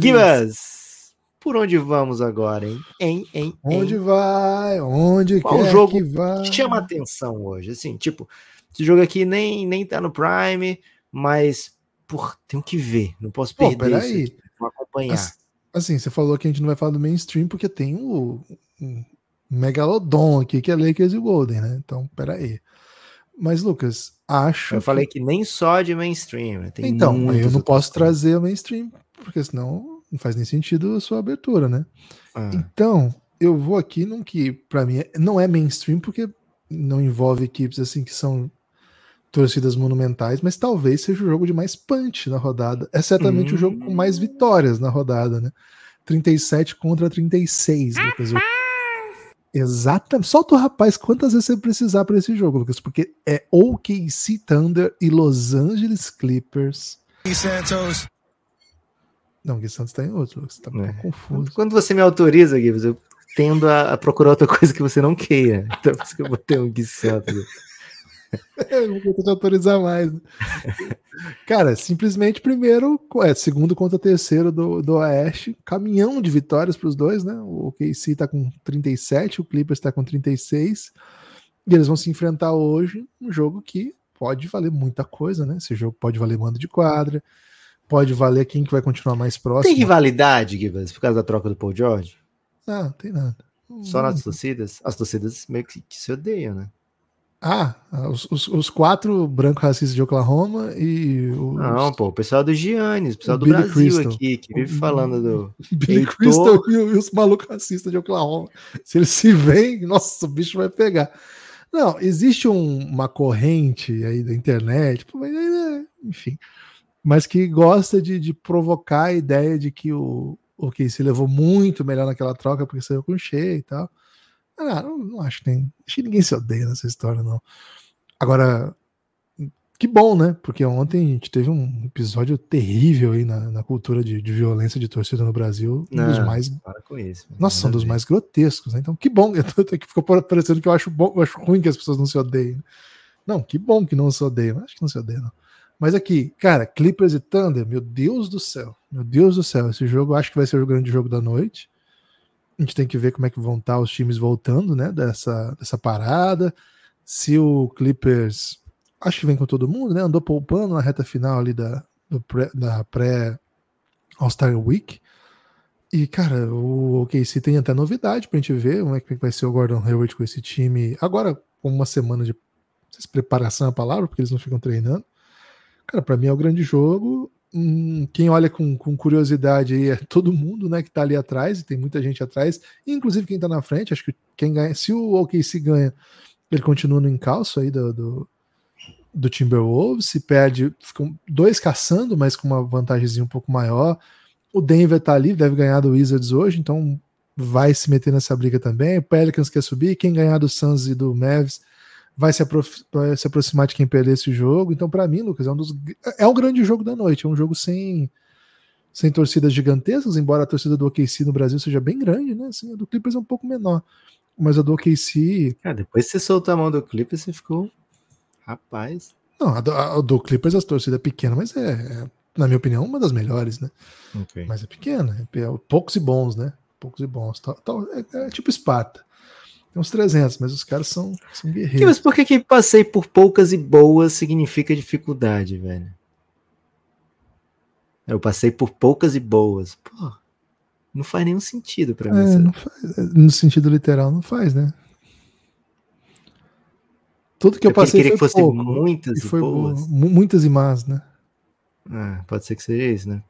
Gibas, por onde vamos agora, hein? Hein, hein, Onde hein? vai? Onde Qual quer jogo que vai? Chama atenção hoje, assim, tipo, esse jogo aqui nem, nem tá no Prime, mas, por, tenho que ver, não posso Pô, perder isso peraí. aqui, vou acompanhar. Assim, assim, você falou que a gente não vai falar do mainstream porque tem o, o Megalodon aqui, que é Lakers e Golden, né? Então, peraí. Mas, Lucas, acho. Eu que- falei que nem só de mainstream, né? Tem Então, eu não posso coisas. trazer o mainstream, porque senão não faz nem sentido a sua abertura, né? Ah, Então, eu vou aqui num que, pra mim, não é mainstream, porque não envolve equipes assim que são torcidas monumentais, mas talvez seja o jogo de mais punch na rodada. É certamente o jogo com mais vitórias na rodada, né? 37 contra 36, Lucas. Eu- Exatamente. Solta o rapaz quantas vezes você precisar para esse jogo, Lucas, porque é OKC Thunder e Los Angeles Clippers. Santos. Não, Gui Santos tá em outro, Lucas. Tá um É. confuso. Quando você me autoriza, Gibbs, eu tendo a, a, procurar outra coisa que você não queira. Então por isso que eu botei um Guissanto. eu vou te autorizar mais. Cara, simplesmente primeiro, é, segundo contra terceiro do, do Oeste, caminhão de vitórias para os dois, né? O KC tá com 37, o Clippers tá com 36. E eles vão se enfrentar hoje, um jogo que pode valer muita coisa, né? Esse jogo pode valer mando de quadra, pode valer quem que vai continuar mais próximo. Tem rivalidade, Gibbs, por causa da troca do Paul George? Não, não tem nada. Só nas torcidas? As torcidas meio que se odeiam, né? Ah, os, os, os, quatro brancos racistas de Oklahoma e os... Não, pô, o pessoal do Giannis, o pessoal o do Billy Brasil Crystal. aqui, que vive falando do. Billy Heitor... Crystal e, e, os malucos racistas de Oklahoma. Se eles se veem, nossa, o bicho vai pegar. Não, existe um, uma corrente aí da internet, né, enfim, mas que gosta de, de provocar a ideia de que o, o que se levou muito melhor naquela troca porque saiu com cheio e tal. Ah, não, não acho que nem. Acho que ninguém se odeia nessa história, não. Agora, que bom, né? Porque ontem a gente teve um episódio terrível aí na, na cultura de, de, violência de torcida no Brasil. Um não, dos mais. Para com isso. Nossa, são dos mais grotescos, né? Então, que bom. Eu tô, que ficou parecendo que eu acho bom, eu acho ruim que as pessoas não se odeiem. Não, que bom que não se odeiam. Acho que não se odeiam, não. Mas aqui, cara, Clippers e Thunder, meu Deus do céu. Meu Deus do céu. Esse jogo acho que vai ser o grande jogo da noite. A gente tem que ver como é que vão estar os times voltando, né? Dessa, dessa parada. Se o Clippers acho que vem com todo mundo, né? Andou poupando na reta final ali da, pré, da pré All-Star Week. E, cara, o OKC tem até novidade pra gente ver como é que vai ser o Gordon Hayward com esse time. Agora, com uma semana de se preparação é a palavra, porque eles não ficam treinando. Cara, para mim é o grande jogo. Quem olha com, com, curiosidade aí é todo mundo, né, que tá ali atrás, e tem muita gente atrás, inclusive quem tá na frente. Acho que quem ganha, se o OKC ganha, ele continua no encalço aí do, do, do Timberwolves, se perde, ficam dois caçando, mas com uma vantagemzinha um pouco maior. O Denver tá ali, deve ganhar do Wizards hoje, então vai se meter nessa briga também. O Pelicans quer subir, quem ganhar do Suns e do Mavs vai se, vai se aproximar de quem perder esse jogo. Então, para mim, Lucas, é um dos é um grande jogo da noite, é um jogo sem sem torcidas gigantescas, embora a torcida do OKC no Brasil seja bem grande, né? Assim, a do Clippers é um pouco menor. Mas a do OKC. Cara, depois que você soltou a mão do Clippers, você ficou Rapaz. Não, a do, a do Clippers a torcida é pequena, mas é, é, na minha opinião, uma das melhores, né? Okay. Mas é pequena, é, é, poucos e bons, né? Poucos e bons. É, é, tipo Esparta. Tem uns 300, mas os caras são, são guerreiros. Mas por que, que passei por poucas e boas significa dificuldade, velho? Eu passei por poucas e boas. Pô, não faz nenhum sentido para mim. É, faz, no sentido literal, não faz, né? Tudo que eu, eu passei queria que fosse pouco, muitas e, foi boas. Muitas e más, né? Ah, pode ser que seja isso, né?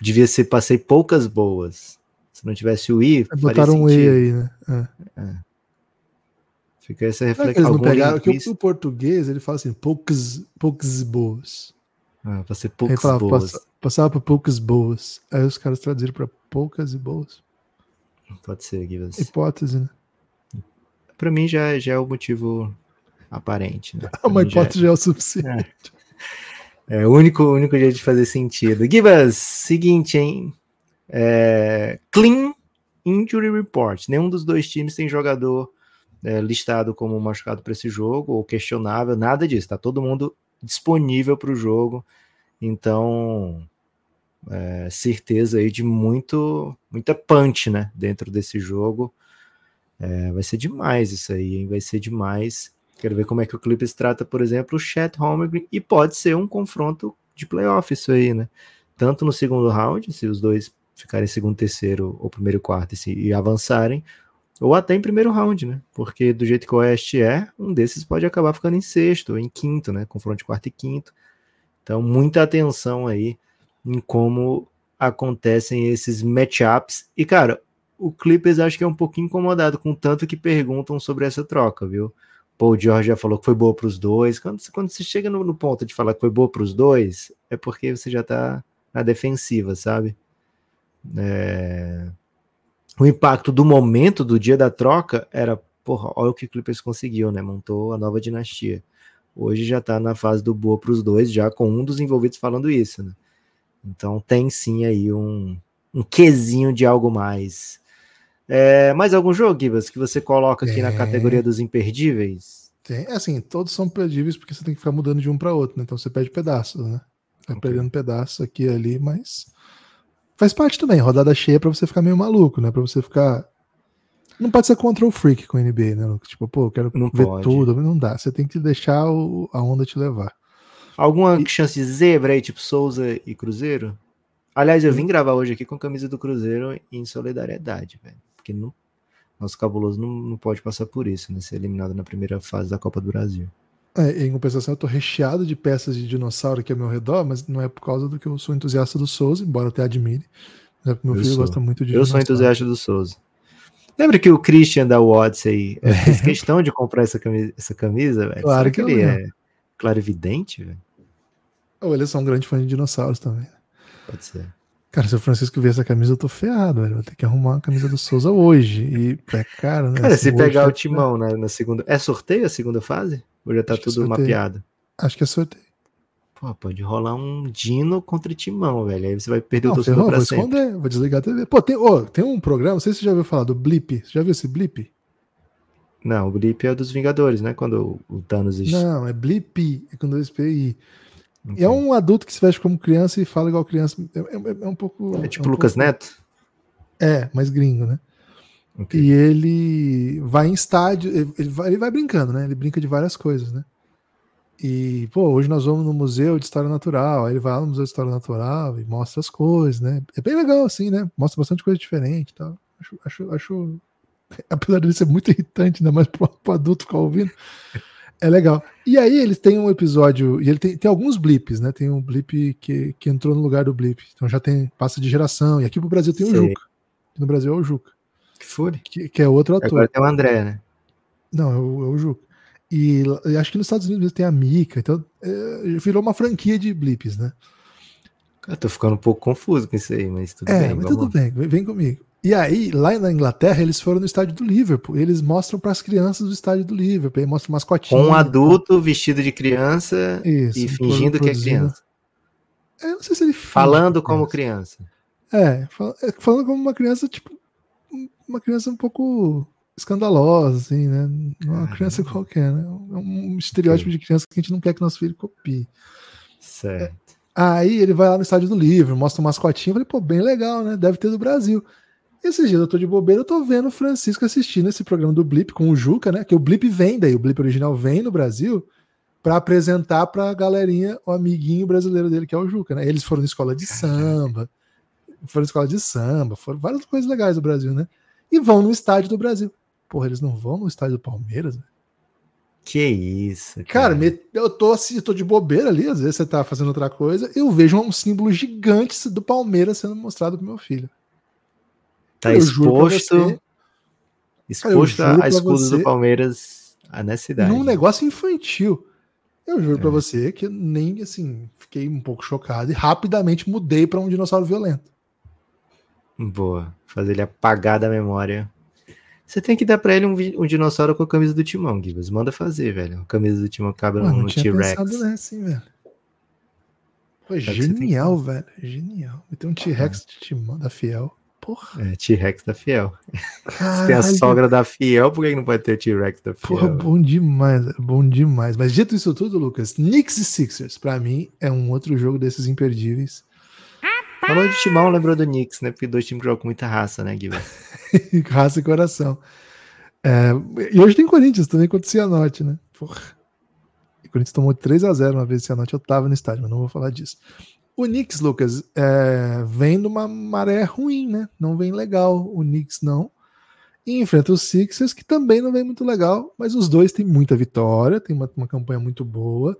Devia ser passei poucas boas. Se não tivesse o I, é, botaram um E aí, né? É. É. Fica essa reflexão. Eles não pegaram, que o, português ele fala assim, poucas, poucas boas. Ah, pra ser poucas falava, boas. Passava, passava por poucas boas. Aí os caras traduziram para poucas e boas. Pode ser, Guilherme. Hipótese, né? Para mim já, já é o motivo aparente. Né? Uma hipótese já é, o suficiente. É, é, o único, único jeito de fazer sentido. Gibas, seguinte, hein? É, clean Injury Report. Nenhum dos dois times tem jogador é, listado como machucado para esse jogo ou questionável, nada disso. Tá todo mundo disponível para o jogo. Então, é, certeza aí de muito, muita punch, né? Dentro desse jogo. É, vai ser demais isso aí, hein? Vai ser demais. Quero ver como é que o Clippers trata, por exemplo, o Chet Holmgren e pode ser um confronto de playoff isso aí, né? Tanto no segundo round, se os dois ficarem segundo, terceiro ou primeiro, quarto e, se, e avançarem, ou até em primeiro round, né? Porque do jeito que o Oeste é, um desses pode acabar ficando em sexto ou em quinto, né? Confronto de quarto e quinto. Então, muita atenção aí em como acontecem esses matchups. E, cara, o Clippers acho que é um pouquinho incomodado com tanto que perguntam sobre essa troca, viu? Paul George já falou que foi boa para os dois. Quando, quando você chega no, no, ponto de falar que foi boa para os dois, é porque você já está na defensiva, sabe? É... O impacto do momento do dia da troca era, porra, olha o que o Clippers conseguiu, né? Montou a nova dinastia. Hoje já está na fase do boa para os dois, já com um dos envolvidos falando isso, né? Então tem sim aí um, um quesinho de algo mais É, mais algum jogo, Gibas, que você coloca aqui na É. categoria dos imperdíveis? Tem, é assim, todos são perdíveis porque você tem que ficar mudando de um para outro, né? Então você perde pedaços, né? Vai Ok. perdendo pedaços aqui e ali, mas faz parte também. Rodada cheia pra você ficar meio maluco, né? Pra você ficar. Não pode ser control freak com o NBA, né? Lucas? Tipo, pô, eu quero Não ver pode. tudo. Não dá. Você tem que deixar o- a onda te levar. Alguma chance de zebra aí, tipo Souza e Cruzeiro? Aliás, eu vim gravar hoje aqui com a camisa do Cruzeiro em solidariedade, velho. Porque não, nosso cabuloso não, não pode passar por isso, né? Ser eliminado na primeira fase da Copa do Brasil. É, em compensação, eu tô recheado de peças de dinossauro aqui ao meu redor, mas não é por causa do que eu sou entusiasta do Souza, embora eu até admire. Mas é porque meu Eu filho sou. gosta muito de Eu sou entusiasta do Souza. Lembra que o Christian da Odyssey eh, fez questão de comprar essa camisa, essa camisa velho? Claro que que ele é clarividente, velho? Ou ele é só um grande fã de dinossauros também. Pode ser. Cara, se o Francisco ver essa camisa, eu tô ferrado, velho. Vou ter que arrumar uma camisa do Souza hoje. E é caro, né? Cara, Assim, se pegar tá- o timão na, na segunda. É sorteio a segunda fase? Ou já tá Acho é tudo mapeado? Acho que é sorteio. Pô, pode rolar um Dino contra Timão, velho. Aí você vai perder Não, o torcedor ferrou, pra vou sempre. esconder, vou desligar a TV. Pô, tem, ô, tem um programa, não sei se você já ouviu falar do Blip. Você já viu esse Blip? Não, o Blip é dos Vingadores, né? Quando o Thanos... Não, é Blip, é com dois P e I. Ok. E é um adulto que se veste como criança e fala igual criança. É, é- é um pouco. É tipo um Lucas pouco- Neto? É, mais gringo, né? Ok. E ele vai em estádio, ele vai, ele vai brincando, né? Ele brinca de várias coisas, né? E, pô, hoje nós vamos no Museu de História Natural. Aí ele vai lá no Museu de História Natural e mostra as coisas, né? É bem legal, assim, né? Mostra bastante coisa diferente e tal. Acho, acho, acho. Apesar dele ser muito irritante, ainda mais pro, pro adulto ficar ouvindo, é legal. E aí eles têm um episódio, e ele tem, tem alguns blips, né? Tem um blip que, que entrou no lugar do blip. Então já tem, passa de geração. E aqui pro Brasil tem o Sei. Juca. No Brasil é o Juca, Que fúria. que, que é outro ator. Agora tem o André, né? Não, é o, é o Juca. E, e acho que nos Estados Unidos tem a Mika, então é, virou uma franquia de blips, né? Eu tô ficando um pouco confuso com isso aí, mas tudo é, bem. mas tudo bem, vem comigo. E aí, lá na Inglaterra, eles foram no estádio do Liverpool. Eles mostram para as crianças do estádio do Liverpool. Aí mostram mascotinha. Com um adulto vestido de criança Isso, e fingindo que é criança. É, não sei se ele Falando é como criança. É, é, falando como uma criança, tipo, uma criança um pouco escandalosa, assim, né? É uma criança qualquer, né? É um estereótipo de criança que a gente não quer que nosso filho copie. Certo. Aí ele vai lá no estádio do livro, mostra um mascotinho, falei, pô, bem legal, né? Deve ter do Brasil. Esses dias eu tô de bobeira, eu tô vendo o Francisco assistindo esse programa do Blip com o Juca, né? Que o Blip vem daí, o Blip original vem no Brasil pra apresentar pra galerinha o amiguinho brasileiro dele, que é o Juca, né? Eles foram na escola de samba, foram na escola de samba, foram várias coisas legais do Brasil, né? E vão no estádio do Brasil. Porra, eles não vão no estádio do Palmeiras? né? Que isso, Cara, me- eu tô assim, eu tô de bobeira ali, às vezes você tá fazendo outra coisa, eu vejo um símbolo gigante do Palmeiras sendo mostrado pro meu filho. Tá eu exposto, exposto escudos você- do Palmeiras ah, nessa cidade. Num negócio infantil. Eu juro pra É. você que nem assim, fiquei um pouco chocado e rapidamente mudei pra um dinossauro violento. Boa. Fazer ele apagar da memória. Você tem que dar pra ele um, um dinossauro com a camisa do Timão, Gibas. Manda fazer, velho. A camisa do Timão cabe Pô, não no T-Rex. pensado nessa, hein, velho. É que genial, velho. Genial. Tem um T-Rex de Timão, da Fiel. Porra. É, T-Rex da Fiel. Se tem a sogra da Fiel, por que não pode ter T-Rex da Fiel? Porra, bom demais, é bom demais. Mas dito isso tudo, Lucas, Knicks e Sixers, pra mim, é um outro jogo desses imperdíveis. Falou de Timão, lembrou do Knicks, né? Porque dois times jogam com muita raça, né, Gibas? Raça e coração. É, e hoje tem Corinthians também contra o Cianorte, né? Porra. O Corinthians tomou 3 a 0 uma vez o Cianorte, eu tava no estádio, mas não vou falar disso. O Knicks, Lucas, é, vem numa maré ruim, né? Não vem legal. O Knicks não. E enfrenta os Sixers, que também não vem muito legal, mas os dois têm muita vitória, tem uma, uma campanha muito boa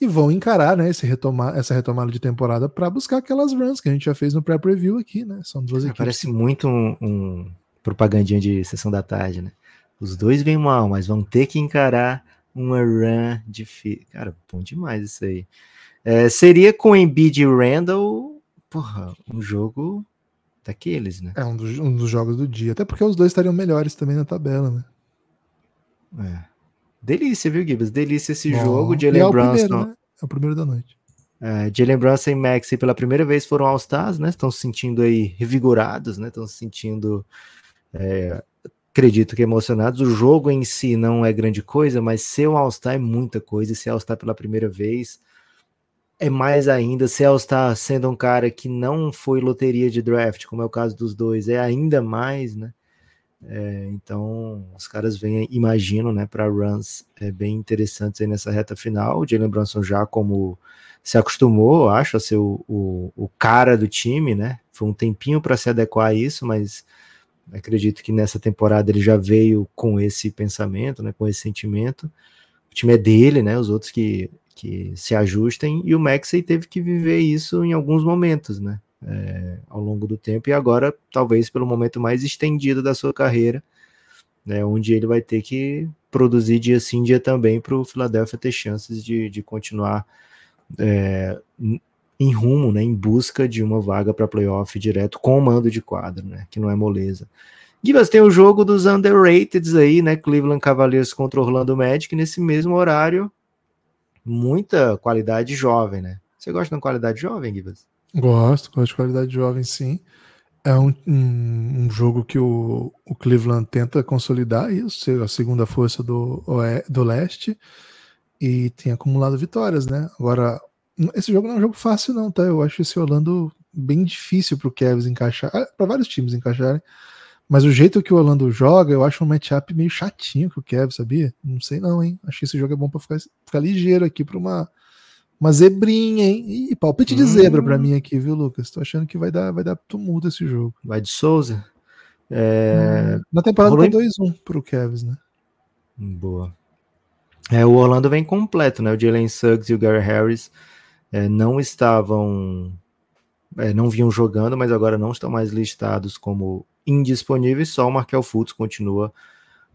e vão encarar né, esse retomar, essa retomada de temporada para buscar aquelas runs que a gente já fez no pré-preview aqui, né? São duas Cara, equipes. parece muito um, um propagandinha de sessão da tarde, né? Os dois vêm mal, mas vão ter que encarar uma run difícil. Cara, bom demais isso aí. É, seria com Embiid e Randall, porra, um jogo daqueles, né? É um dos, um dos jogos do dia. Até porque os dois estariam melhores também na tabela, né? É. Delícia, viu, Gibbs? Delícia esse Bom, jogo. e é o Brunson, primeiro, né? É o primeiro da noite. é, Jalen Brunson e Maxi pela primeira vez foram All-Stars, né? Estão se sentindo aí revigorados, né? Estão se sentindo É, acredito que emocionados. O jogo em si não é grande coisa, mas ser um All-Star é muita coisa. E ser All-Star pela primeira vez é mais ainda. Ser All-Star sendo um cara que não foi loteria de draft, como é o caso dos dois, é ainda mais, né? É, então, os caras vêm, imagino, né, para runs é, bem interessantes aí nessa reta final. O Jalen Brunson já como se acostumou, acho, a ser o, o, o cara do time, né? Foi um tempinho para se adequar a isso, mas acredito que nessa temporada ele já veio com esse pensamento, né, com esse sentimento. O time é dele, né? Os outros que, que se ajustem, e o Maxey teve que viver isso em alguns momentos, né? é, ao longo do tempo, e agora, talvez pelo momento mais estendido da sua carreira, né, onde ele vai ter que produzir dia sim, dia também, para o Philadelphia ter chances de, de continuar é, em rumo, né, em busca de uma vaga para playoff direto com o mando de quadro, né, que não é moleza. Gibas tem o jogo dos underrateds aí, né? Cleveland Cavaliers contra Orlando Magic nesse mesmo horário. Muita qualidade jovem, né? Você gosta de qualidade jovem, Gibas? Gosto, gosto de qualidade jovem, sim. É um, um, um, jogo que o, o, Cleveland tenta consolidar isso, a segunda força do, do leste e tem acumulado vitórias, né? Agora, esse jogo não é um jogo fácil, não, tá? Eu acho esse Orlando bem difícil para o Cavs encaixar, ah, para vários times encaixarem. Mas o jeito que o Orlando joga, eu acho um matchup meio chatinho com o Cavs, sabia? Não sei não, hein? Acho que esse jogo é bom para ficar, ficar ligeiro aqui para uma uma zebrinha, hein? Ih, palpite de hum. zebra para mim aqui, viu, Lucas? Tô achando que vai dar, vai dar tumulto esse jogo. Vai de Souza? É... Hum, na temporada Rolou... tá 2-1 pro Cavs, né? Boa. É, o Orlando vem completo, né? O Jalen Suggs e o Gary Harris é, não estavam. É, não vinham jogando, mas agora não estão mais listados como indisponíveis. Só o Markel Fultz continua,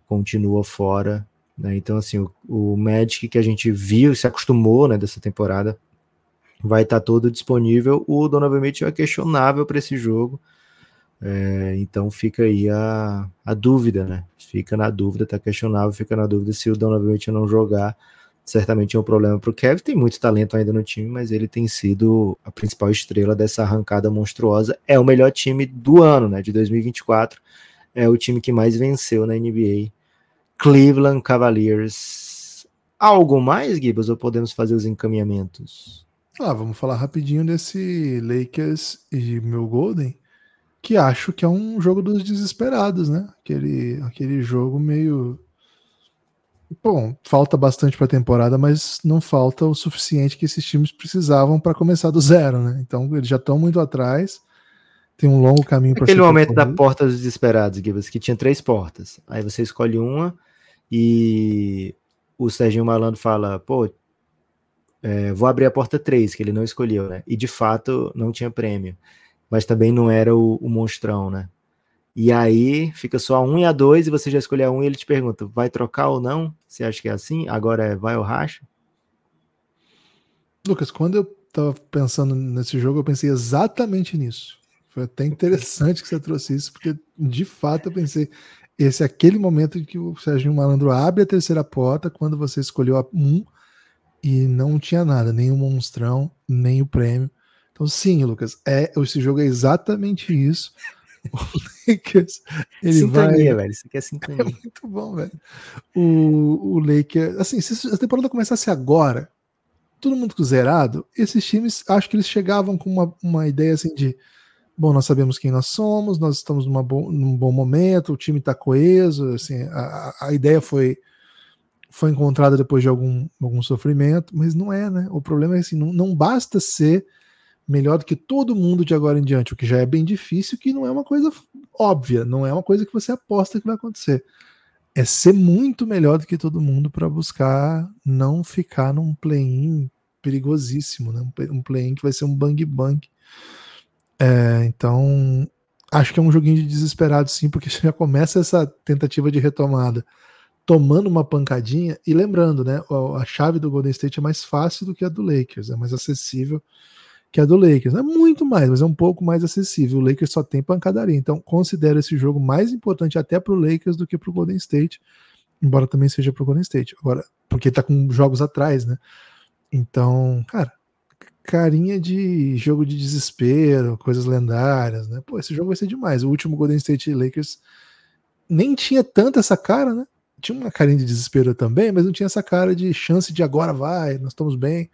continua fora né? Então, assim, o, o Magic que a gente viu, se acostumou né, dessa temporada, vai estar tá todo disponível. O Donovan Mitchell é questionável para esse jogo. É, então fica aí a, a dúvida, né? Fica na dúvida, tá questionável, fica na dúvida se o Donovan Mitchell não jogar. Certamente é um problema para o Kevin. Tem muito talento ainda no time, mas ele tem sido a principal estrela dessa arrancada monstruosa. É o melhor time do ano, né? De 2024. É o time que mais venceu na NBA Cleveland Cavaliers. Algo mais, Gibbs, ou podemos fazer os encaminhamentos? Ah, vamos falar rapidinho desse Lakers e meu Golden, que acho que é um jogo dos desesperados, né? Aquele, aquele jogo meio. Bom, falta bastante para a temporada, mas não falta o suficiente que esses times precisavam para começar do zero, né? Então eles já estão muito atrás tem um longo caminho para Aquele momento da porta dos desesperados, Gibbs, que tinha três portas. Aí você escolhe uma e o Serginho Malandro fala, pô, é, vou abrir a porta 3, que ele não escolheu, né? E de fato não tinha prêmio. Mas também não era o, o monstrão, né? E aí fica só a 1 e a 2 e você já escolheu a 1 e ele te pergunta, vai trocar ou não? Você acha que é assim? Agora é vai ou racha? Lucas, quando eu tava pensando nesse jogo, eu pensei exatamente nisso. Foi até interessante que você trouxe isso, porque de fato eu pensei, esse é aquele momento em que o Sérgio Malandro abre a terceira porta, quando você escolheu a 1 e não tinha nada, nem o monstrão, nem o prêmio. Então, sim, Lucas, é, esse jogo é exatamente isso. O Lakers, ele sintonia, vai... velho. Isso aqui é sintonia. É muito bom, velho. O, o Lakers, assim, se a temporada começasse agora, todo mundo zerado, esses times, acho que eles chegavam com uma, uma ideia assim de bom, nós sabemos quem nós somos, nós estamos numa bo num bom momento, o time está coeso, assim, a, a ideia foi foi encontrada depois de algum, algum sofrimento, mas não é, né? O problema é assim, não, não basta ser melhor do que todo mundo de agora em diante, o que já é bem difícil, que não é uma coisa óbvia, não é uma coisa que você aposta que vai acontecer. É ser muito melhor do que todo mundo para buscar não ficar num play-in perigosíssimo, né? Um play-in que vai ser um bang-bang é, então, acho que é um joguinho de desesperado, sim, porque já começa essa tentativa de retomada tomando uma pancadinha e lembrando, né? A chave do Golden State é mais fácil do que a do Lakers, é mais acessível que a do Lakers. Não é muito mais, mas é um pouco mais acessível. O Lakers só tem pancadaria, então considero esse jogo mais importante até para o Lakers do que para o Golden State, embora também seja para o Golden State. Agora, porque tá com jogos atrás, né? Então, cara, carinha de jogo de desespero, coisas lendárias, né? Pô, esse jogo vai ser demais. O último Golden State Lakers nem tinha tanto essa cara, né? Tinha uma carinha de desespero também, mas não tinha essa cara de chance de agora vai, nós estamos bem.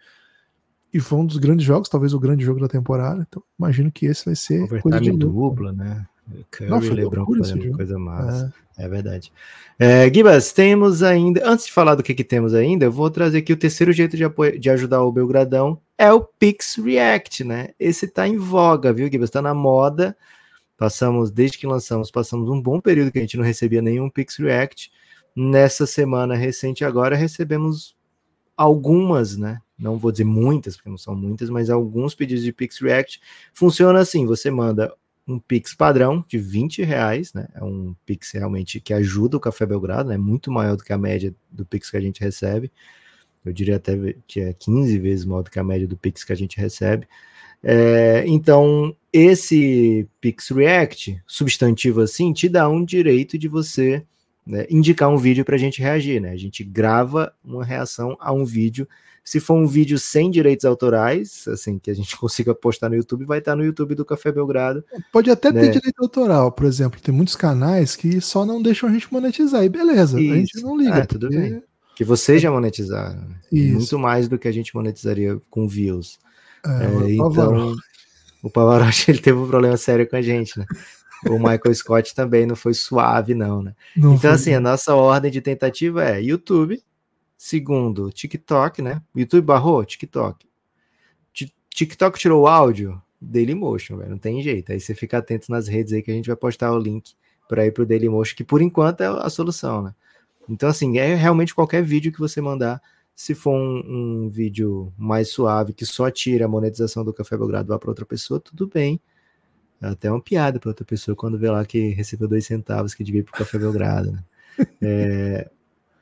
E foi um dos grandes jogos, talvez o grande jogo da temporada. Então, imagino que esse vai ser coisa de dupla, né? Curry não, e LeBron fazendo coisa massa. É, é verdade. É, Gibas, temos ainda. Antes de falar do que, que temos ainda, eu vou trazer aqui o terceiro jeito de, apoio, de ajudar o Belgradão é o Pix React, né? Esse tá em voga, viu, Gibas? Tá na moda. Passamos, desde que lançamos, passamos um bom período que a gente não recebia nenhum Pix React. Nessa semana recente agora recebemos algumas, né? Não vou dizer muitas, porque não são muitas, mas alguns pedidos de Pix React. Funciona assim: você manda um Pix padrão de 20 reais, né? É um Pix realmente que ajuda o Café Belgrado, né? Muito maior do que a média do Pix que a gente recebe. Eu diria até que é 15 vezes maior do que a média do Pix que a gente recebe. É, então, esse Pix React, substantivo assim, te dá um direito de você né, indicar um vídeo para a gente reagir, né? A gente grava uma reação a um vídeo. Se for um vídeo sem direitos autorais, assim, que a gente consiga postar no YouTube, vai estar no YouTube do Café Belgrado. Pode até né? ter direito autoral, por exemplo. Tem muitos canais que só não deixam a gente monetizar. E beleza, Isso. a gente não liga. Ah, tudo bem. Que vocês já monetizaram. Né? Muito mais do que a gente monetizaria com views. É, é, então, o Pavarotti ele teve um problema sério com a gente, né? O Michael Scott também não foi suave, não, né? Não então, foi. assim, a nossa ordem de tentativa é YouTube, segundo, TikTok, né? YouTube barrou, TikTok. TikTok tirou o áudio, Dailymotion, velho, não tem jeito. Aí você fica atento nas redes aí que a gente vai postar o link para ir pro Dailymotion, que por enquanto é a solução, né? Então, assim, é realmente qualquer vídeo que você mandar, se for um, um vídeo mais suave, que só tira a monetização do Café Belgrado vá para outra pessoa, tudo bem. É até uma piada para outra pessoa quando vê lá que recebeu dois centavos que devia ir pro Café Belgrado. Né? É,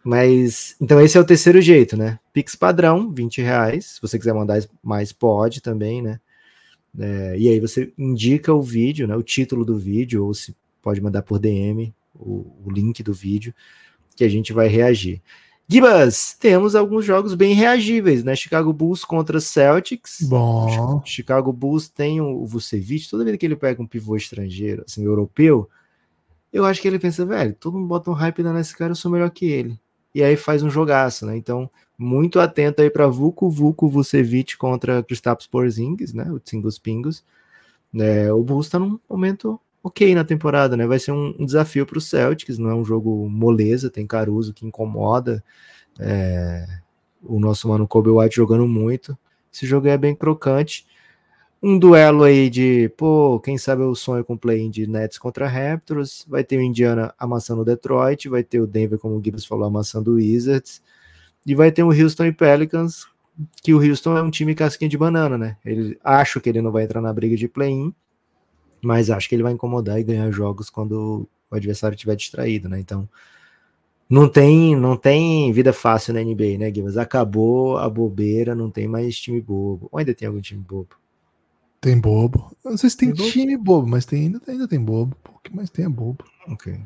mas, então esse é o terceiro jeito, né? Pix padrão, 20 reais. Se você quiser mandar mais, pode também, né? É, e aí você indica o vídeo, né? O título do vídeo, ou se pode mandar por DM o, o link do vídeo, que a gente vai reagir. Gibas, temos alguns jogos bem reagíveis, né? Chicago Bulls contra Celtics. Bom. Chicago Bulls tem o Vucevic, toda vez que ele pega um pivô estrangeiro, assim, europeu, eu acho que ele pensa, velho, todo mundo bota um hype nesse cara, eu sou melhor que ele. E aí faz um jogaço, né? Então, muito atento aí para Vuco Vuco Vucevic contra Kristaps Porzingis, né? O Tingos Pingos. É, o Bulls tá num momento ok na temporada, né? Vai ser um, um desafio para o Celtics, não é um jogo moleza, tem Caruso que incomoda. É, o nosso mano Kobe White jogando muito. Esse jogo é bem crocante. Um duelo aí de, pô, quem sabe o sonho com play-in de Nets contra Raptors. Vai ter o Indiana amassando o Detroit, vai ter o Denver, como o Gibbs falou, amassando o Wizards. E vai ter o Houston e Pelicans, que o Houston é um time casquinha de banana, né? Ele acho que ele não vai entrar na briga de play-in, mas acho que ele vai incomodar e ganhar jogos quando o adversário estiver distraído, né? Então, não tem, não tem vida fácil na NBA, né, Guilherme? Acabou a bobeira, não tem mais time bobo. Ou ainda tem algum time bobo? Tem bobo. Não sei se tem, tem time bobo? bobo, mas tem, ainda, ainda tem bobo. O que mais tem é bobo. Ok.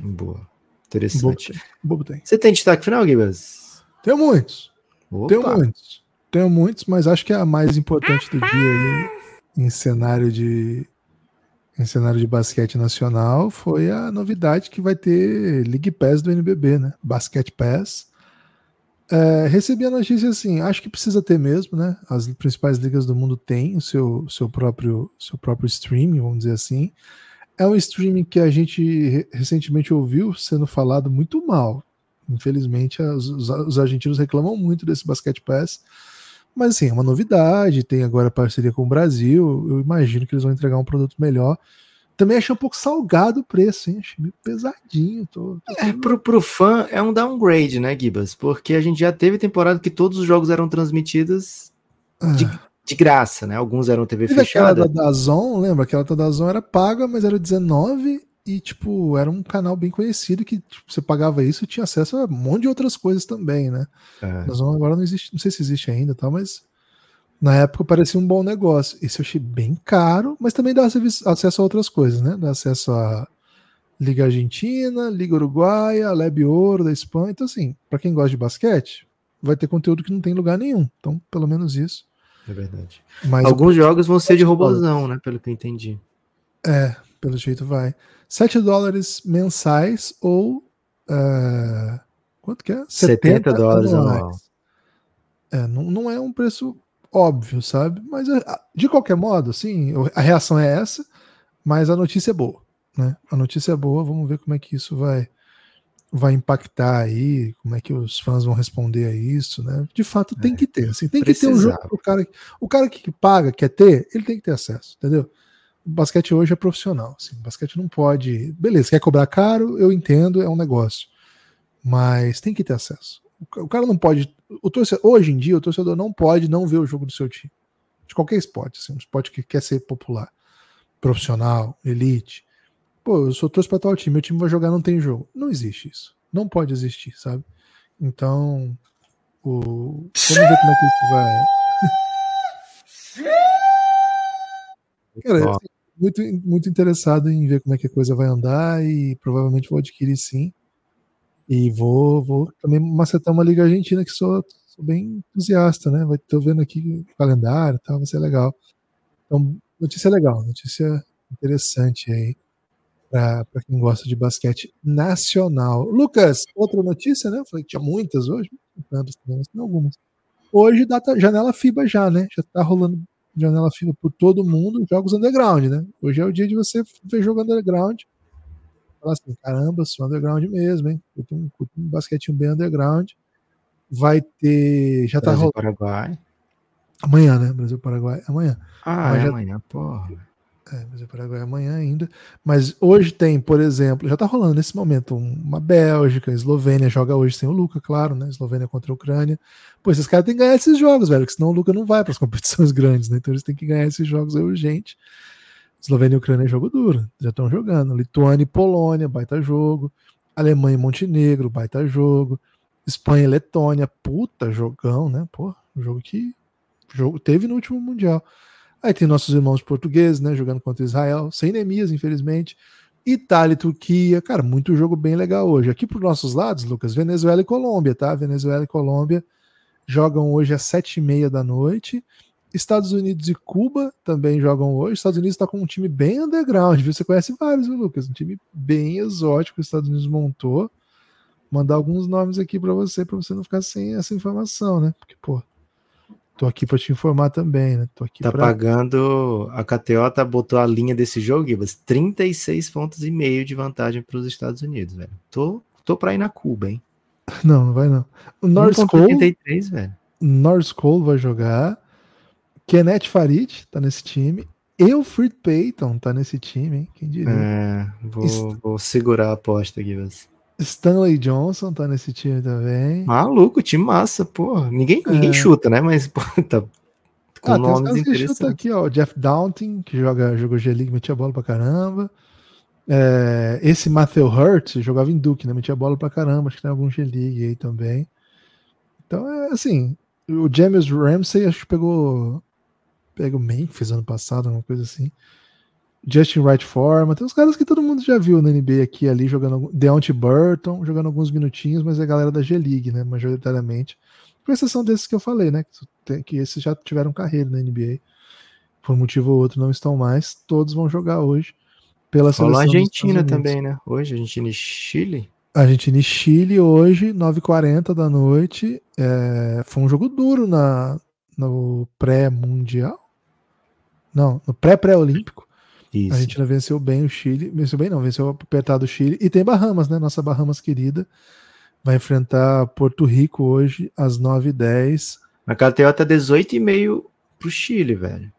Boa. Interessante. Bobo tem. Bobo tem. Você tem destaque final, Guilherme? Tenho muitos. Opa. Tenho muitos. Tenho muitos, mas acho que é a mais importante do dia aí, em cenário de em cenário de basquete nacional foi a novidade que vai ter League Pass do NBB, né? Basket Pass. É, recebi a notícia assim, acho que precisa ter mesmo, né? As principais ligas do mundo têm o seu, seu, próprio, seu próprio streaming, vamos dizer assim. É um streaming que a gente recentemente ouviu sendo falado muito mal. Infelizmente, os, os argentinos reclamam muito desse Basket Pass mas assim, é uma novidade, tem agora parceria com o Brasil, eu imagino que eles vão entregar um produto melhor. Também achei um pouco salgado o preço, hein? Achei meio pesadinho. Tô, tô... É, pro, pro fã é um downgrade, né, Gibas? Porque a gente já teve temporada que todos os jogos eram transmitidos de, ah. de graça, né? Alguns eram TV Teve fechada. Aquela da Dazon, lembra? Aquela da Dazon era paga, mas era 19 e, tipo, era um canal bem conhecido que tipo, você pagava isso e tinha acesso a um monte de outras coisas também, né? É. Nós agora não existe, não sei se existe ainda, tá? Mas na época parecia um bom negócio. Esse eu achei bem caro, mas também dá acesso a outras coisas, né? Dá acesso a Liga Argentina, Liga Uruguaia, Leb Ouro da Espanha. Então, assim, para quem gosta de basquete, vai ter conteúdo que não tem lugar nenhum. Então, pelo menos isso. É verdade. Mas Alguns jogos vão ser de robôzão, né? Pelo que eu entendi. É, pelo jeito vai. 7 dólares mensais ou. eh, quanto que é? 70 dólares anual. É, não, não é um preço óbvio, sabe? Mas é, de qualquer modo, assim, a reação é essa, mas a notícia é boa, né? A notícia é boa, vamos ver como é que isso vai vai impactar aí, como é que os fãs vão responder a isso, né? De fato tem que ter, assim, tem que ter um jogo precisava. pro cara, o cara que paga, quer ter, ele tem que ter acesso, entendeu? O basquete hoje é profissional, assim, o basquete não pode, beleza, quer cobrar caro, eu entendo, é um negócio, mas tem que ter acesso. O ca- O cara não pode, o torcedor, hoje em dia o torcedor não pode não ver o jogo do seu time, de qualquer esporte, assim, um esporte que quer ser popular, profissional, elite. Pô, eu sou torço pra tal time, meu time vai jogar, não tem jogo. Não existe isso. Não pode existir, sabe? Então, o... vamos ver como é que isso vai. Cara, assim, muito, muito interessado em ver como é que a coisa vai andar e provavelmente vou adquirir sim. E vou, vou também macetar uma Liga Argentina que sou, sou bem entusiasta, né? Vai, tô vendo aqui o calendário e tal, vai ser legal. Então, notícia legal, notícia interessante aí para quem gosta de basquete nacional. Lucas, outra notícia, né? Eu falei que tinha muitas hoje, não tantas mas tem algumas. Hoje, data, janela FIBA já, né? Já tá rolando janela FIBA por todo mundo, jogos underground, né? Hoje é o dia de você ver jogo underground. Falar assim, caramba, sou underground mesmo, hein? Curto um, curto um basquetinho bem underground. Vai ter. Já tá Brasil, rolando. Paraguai. Amanhã, né? Brasil Paraguai. Amanhã. Ah, Mas é já- amanhã, porra. É, Brasil Paraguai é amanhã ainda. Mas hoje tem, por exemplo, já tá rolando nesse momento um- uma Bélgica, Eslovênia joga hoje sem o Luca, claro, né? Eslovênia contra a Ucrânia. Pô, esses caras têm que ganhar esses jogos, velho, porque senão o Luca não vai para as competições grandes, né? Então eles têm que ganhar esses jogos, é urgente. Eslovênia e Ucrânia é jogo duro, já estão jogando. Lituânia e Polônia, baita jogo. Alemanha e Montenegro, baita jogo. Espanha e Letônia, puta jogão, né? Pô, jogo que jogo teve no último Mundial. Aí tem nossos irmãos portugueses, né, jogando contra Israel, sem Neemias, infelizmente. Itália e Turquia, cara, muito jogo bem legal hoje. Aqui para os nossos lados, Lucas, Venezuela e Colômbia, tá? Venezuela e Colômbia jogam hoje às sete e meia da noite. Estados Unidos e Cuba também jogam hoje. Estados Unidos está com um time bem underground, viu? Você conhece vários, viu, Lucas? Um time bem exótico que os Estados Unidos montou. Mandar alguns nomes aqui para você, para você não ficar sem essa informação, né? Porque, pô, tô aqui para te informar também, né? Tô aqui Tá pra... pagando. A KTO tá, botou a linha desse jogo, Gibas, 36 pontos e meio de vantagem para os Estados Unidos, velho. Tô, tô pra ir na Cuba, hein? Não, não vai não. O Norris Cole, 1,83, velho. Norris Cole vai jogar. Kenneth Farid tá nesse time. Elfrid Payton tá nesse time, hein? Quem diria? É, vou, Isso- vou segurar a aposta, Gibas. Stanley Johnson tá nesse time também. Maluco, time massa, porra. Ninguém, ninguém É. chuta, né? Mas, pô, tá com Ah, tem uns nomes caras que interessantes. aqui, ó. o Jeff Downton, que joga, jogou G-League, metia bola pra caramba. É, esse Matthew Hurt jogava em Duke, né? Metia bola pra caramba. Acho que tem algum G-League aí também. Então, é assim. O James Ramsey, acho que pegou. Pegou Memphis ano passado, alguma coisa assim. Justin Wright Forma. Tem uns caras que todo mundo já viu na NBA aqui ali jogando. Deontay Burton jogando alguns minutinhos, mas é a galera da G-League, né? Majoritariamente. Com exceção desses que eu falei, né? Que, que esses já tiveram carreira na NBA. Por um motivo ou outro não estão mais. Todos vão jogar hoje. Pela seleção dos Argentina também, né? Hoje, Argentina e Chile. Argentina e Chile hoje, 9h40 da noite. É, foi um jogo duro na, no pré-mundial. Não, no pré-pré-olímpico. A. Argentina venceu bem o Chile. Venceu bem, não, venceu apertado o Chile. E tem Bahamas, né? Nossa Bahamas querida. Vai enfrentar Porto Rico hoje, às 9h10. A KTO tá 18,5 pro Chile, velho.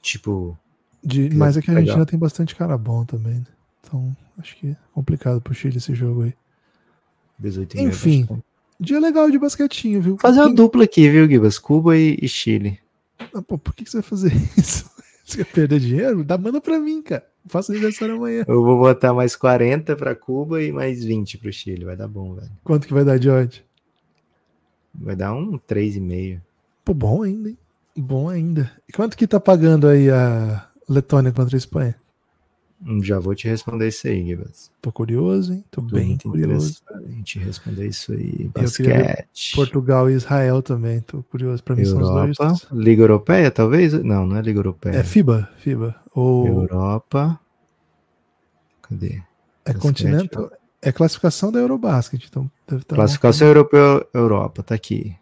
Tipo, De, mas é que a legal. Argentina tem bastante cara bom também. né? Então, acho que é complicado pro Chile esse jogo aí. 18,5. Enfim, bastante. Dia legal de basquetinho, viu? Fazer uma Quem- dupla aqui, viu, Gibas? Cuba e, e Chile. Ah, pô, por que, que você vai fazer isso? Você quer perder dinheiro? Dá manda pra mim, cara. Faço aniversário amanhã. Eu vou botar mais 40 pra Cuba e mais 20 pro Chile. Vai dar bom, velho. Quanto que vai dar de odd? Vai dar um 3,5. Pô, bom ainda, hein? Bom ainda. E quanto que tá pagando aí a Letônia contra a Espanha? Hum, Já vou te responder isso aí, Gibas. Tô curioso, hein? Tô, Tô bem muito curioso. te responder isso aí. Basquete. Portugal e Israel também. Tô curioso. Pra mim são os Europa. dois. Liga Europeia, talvez? Não, não é Liga Europeia. É FIBA, FIBA. Ou Europa. Cadê? É Basquete, continental. É classificação da Eurobasket. Então deve tá Classificação europeu, Europa, tá aqui.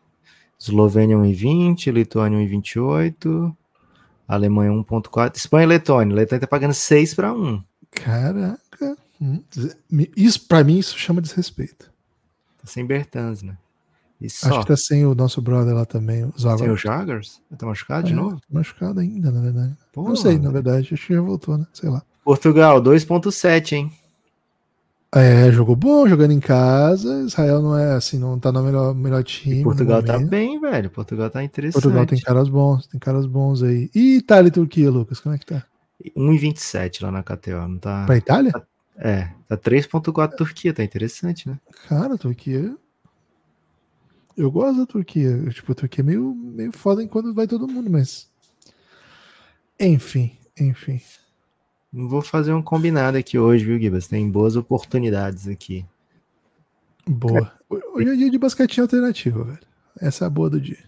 Eslovênia 1,20, Lituânia 1,28, Alemanha 1,4, Espanha e Letônia. Letônia tá pagando 6 para 1. Caraca. Hum, Isso, pra mim, isso chama desrespeito. Tá sem Bertans, né? E Acho só. que tá sem o nosso brother lá também, o. Sem o Jagers? Tá machucado de É, novo? Machucado ainda, na verdade. Pô, Não sei, na verdade. Acho que já voltou, né? Sei lá. Portugal, 2,7, hein? É, jogou bom, jogando em casa. Israel não é assim, não tá no melhor, melhor time. E Portugal tá bem, velho. Portugal tá interessante. Portugal tem caras bons, tem caras bons aí. E Itália e Turquia, Lucas, como é que tá? 1,27 lá na KTO, não tá? Pra Itália? É, tá 3,4 Turquia, tá interessante, né? Cara, Turquia. Eu gosto da Turquia. Tipo, a Turquia é meio, meio foda enquanto vai todo mundo, mas. Enfim, enfim. Não vou fazer um combinado aqui hoje, viu, Gibas? Tem boas oportunidades aqui. Boa. Hoje é dia de basquetinho alternativo, velho. Essa é a boa do dia.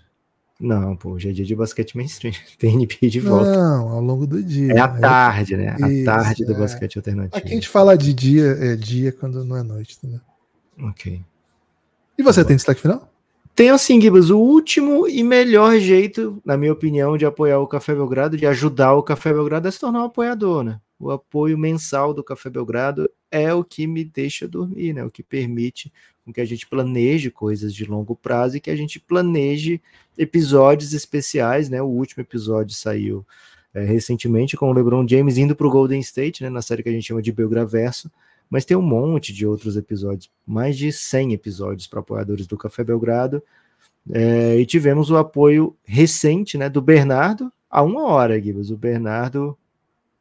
Não, pô, hoje é dia de basquete mainstream. Tem NBA de volta. Não, ao longo do dia. é a Aí- tarde, né? A Isso, tarde do é. basquete alternativo. Aqui a gente fala de dia, é dia quando não é noite, entendeu? Ok. E você tem destaque final? Tem assim, Gibas, o último e melhor jeito, na minha opinião, de apoiar o Café Belgrado, de ajudar o Café Belgrado é se tornar um apoiador, né? O apoio mensal do Café Belgrado é o que me deixa dormir, né? O que permite que a gente planeje coisas de longo prazo e que a gente planeje episódios especiais, né? O último episódio saiu é, recentemente com o LeBron James indo para o Golden State, né? Na série que a gente chama de Belgraverso. Mas tem um monte de outros episódios, mais de 100 episódios para apoiadores do Café Belgrado. É, e tivemos o apoio recente né, do Bernardo, há uma hora, Guibas. O Bernardo,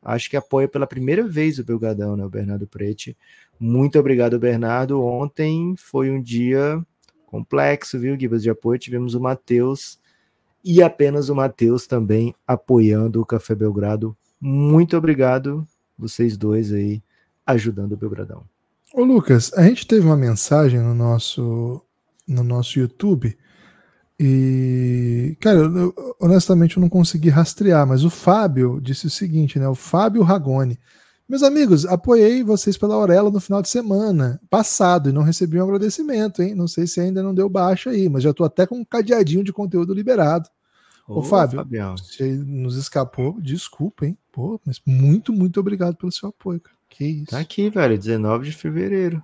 acho que apoia pela primeira vez o Belgadão, né, o Bernardo Prete. Muito obrigado, Bernardo. Ontem foi um dia complexo, viu, Guibas, de apoio. Tivemos o Matheus e apenas o Matheus também apoiando o Café Belgrado. Muito obrigado, vocês dois aí, ajudando o Belgradão. Ô Lucas, a gente teve uma mensagem no nosso, no nosso YouTube e, cara, eu- honestamente eu não consegui rastrear, mas o Fábio disse o seguinte, né? O Fábio Ragone. Meus amigos, apoiei vocês pela Aurela no final de semana passado e não recebi um agradecimento, hein? Não sei se ainda não deu baixa aí, mas já tô até com um cadeadinho de conteúdo liberado. Ô, Fábio, Fabião. Se nos escapou, desculpa, hein? Pô, mas muito, muito obrigado pelo seu apoio, cara. Que isso. Tá aqui, velho, 19 de fevereiro.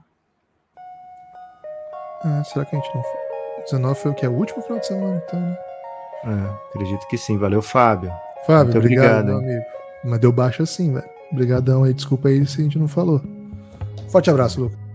Ah, será que a gente não. 19 foi o que? É o último final de semana, então, né? É, acredito que sim. Valeu, Fábio. Fábio, Muito obrigado, obrigado, meu amigo. Mas deu baixo assim, velho. Obrigadão aí, desculpa aí se a gente não falou. Forte abraço, Lucas.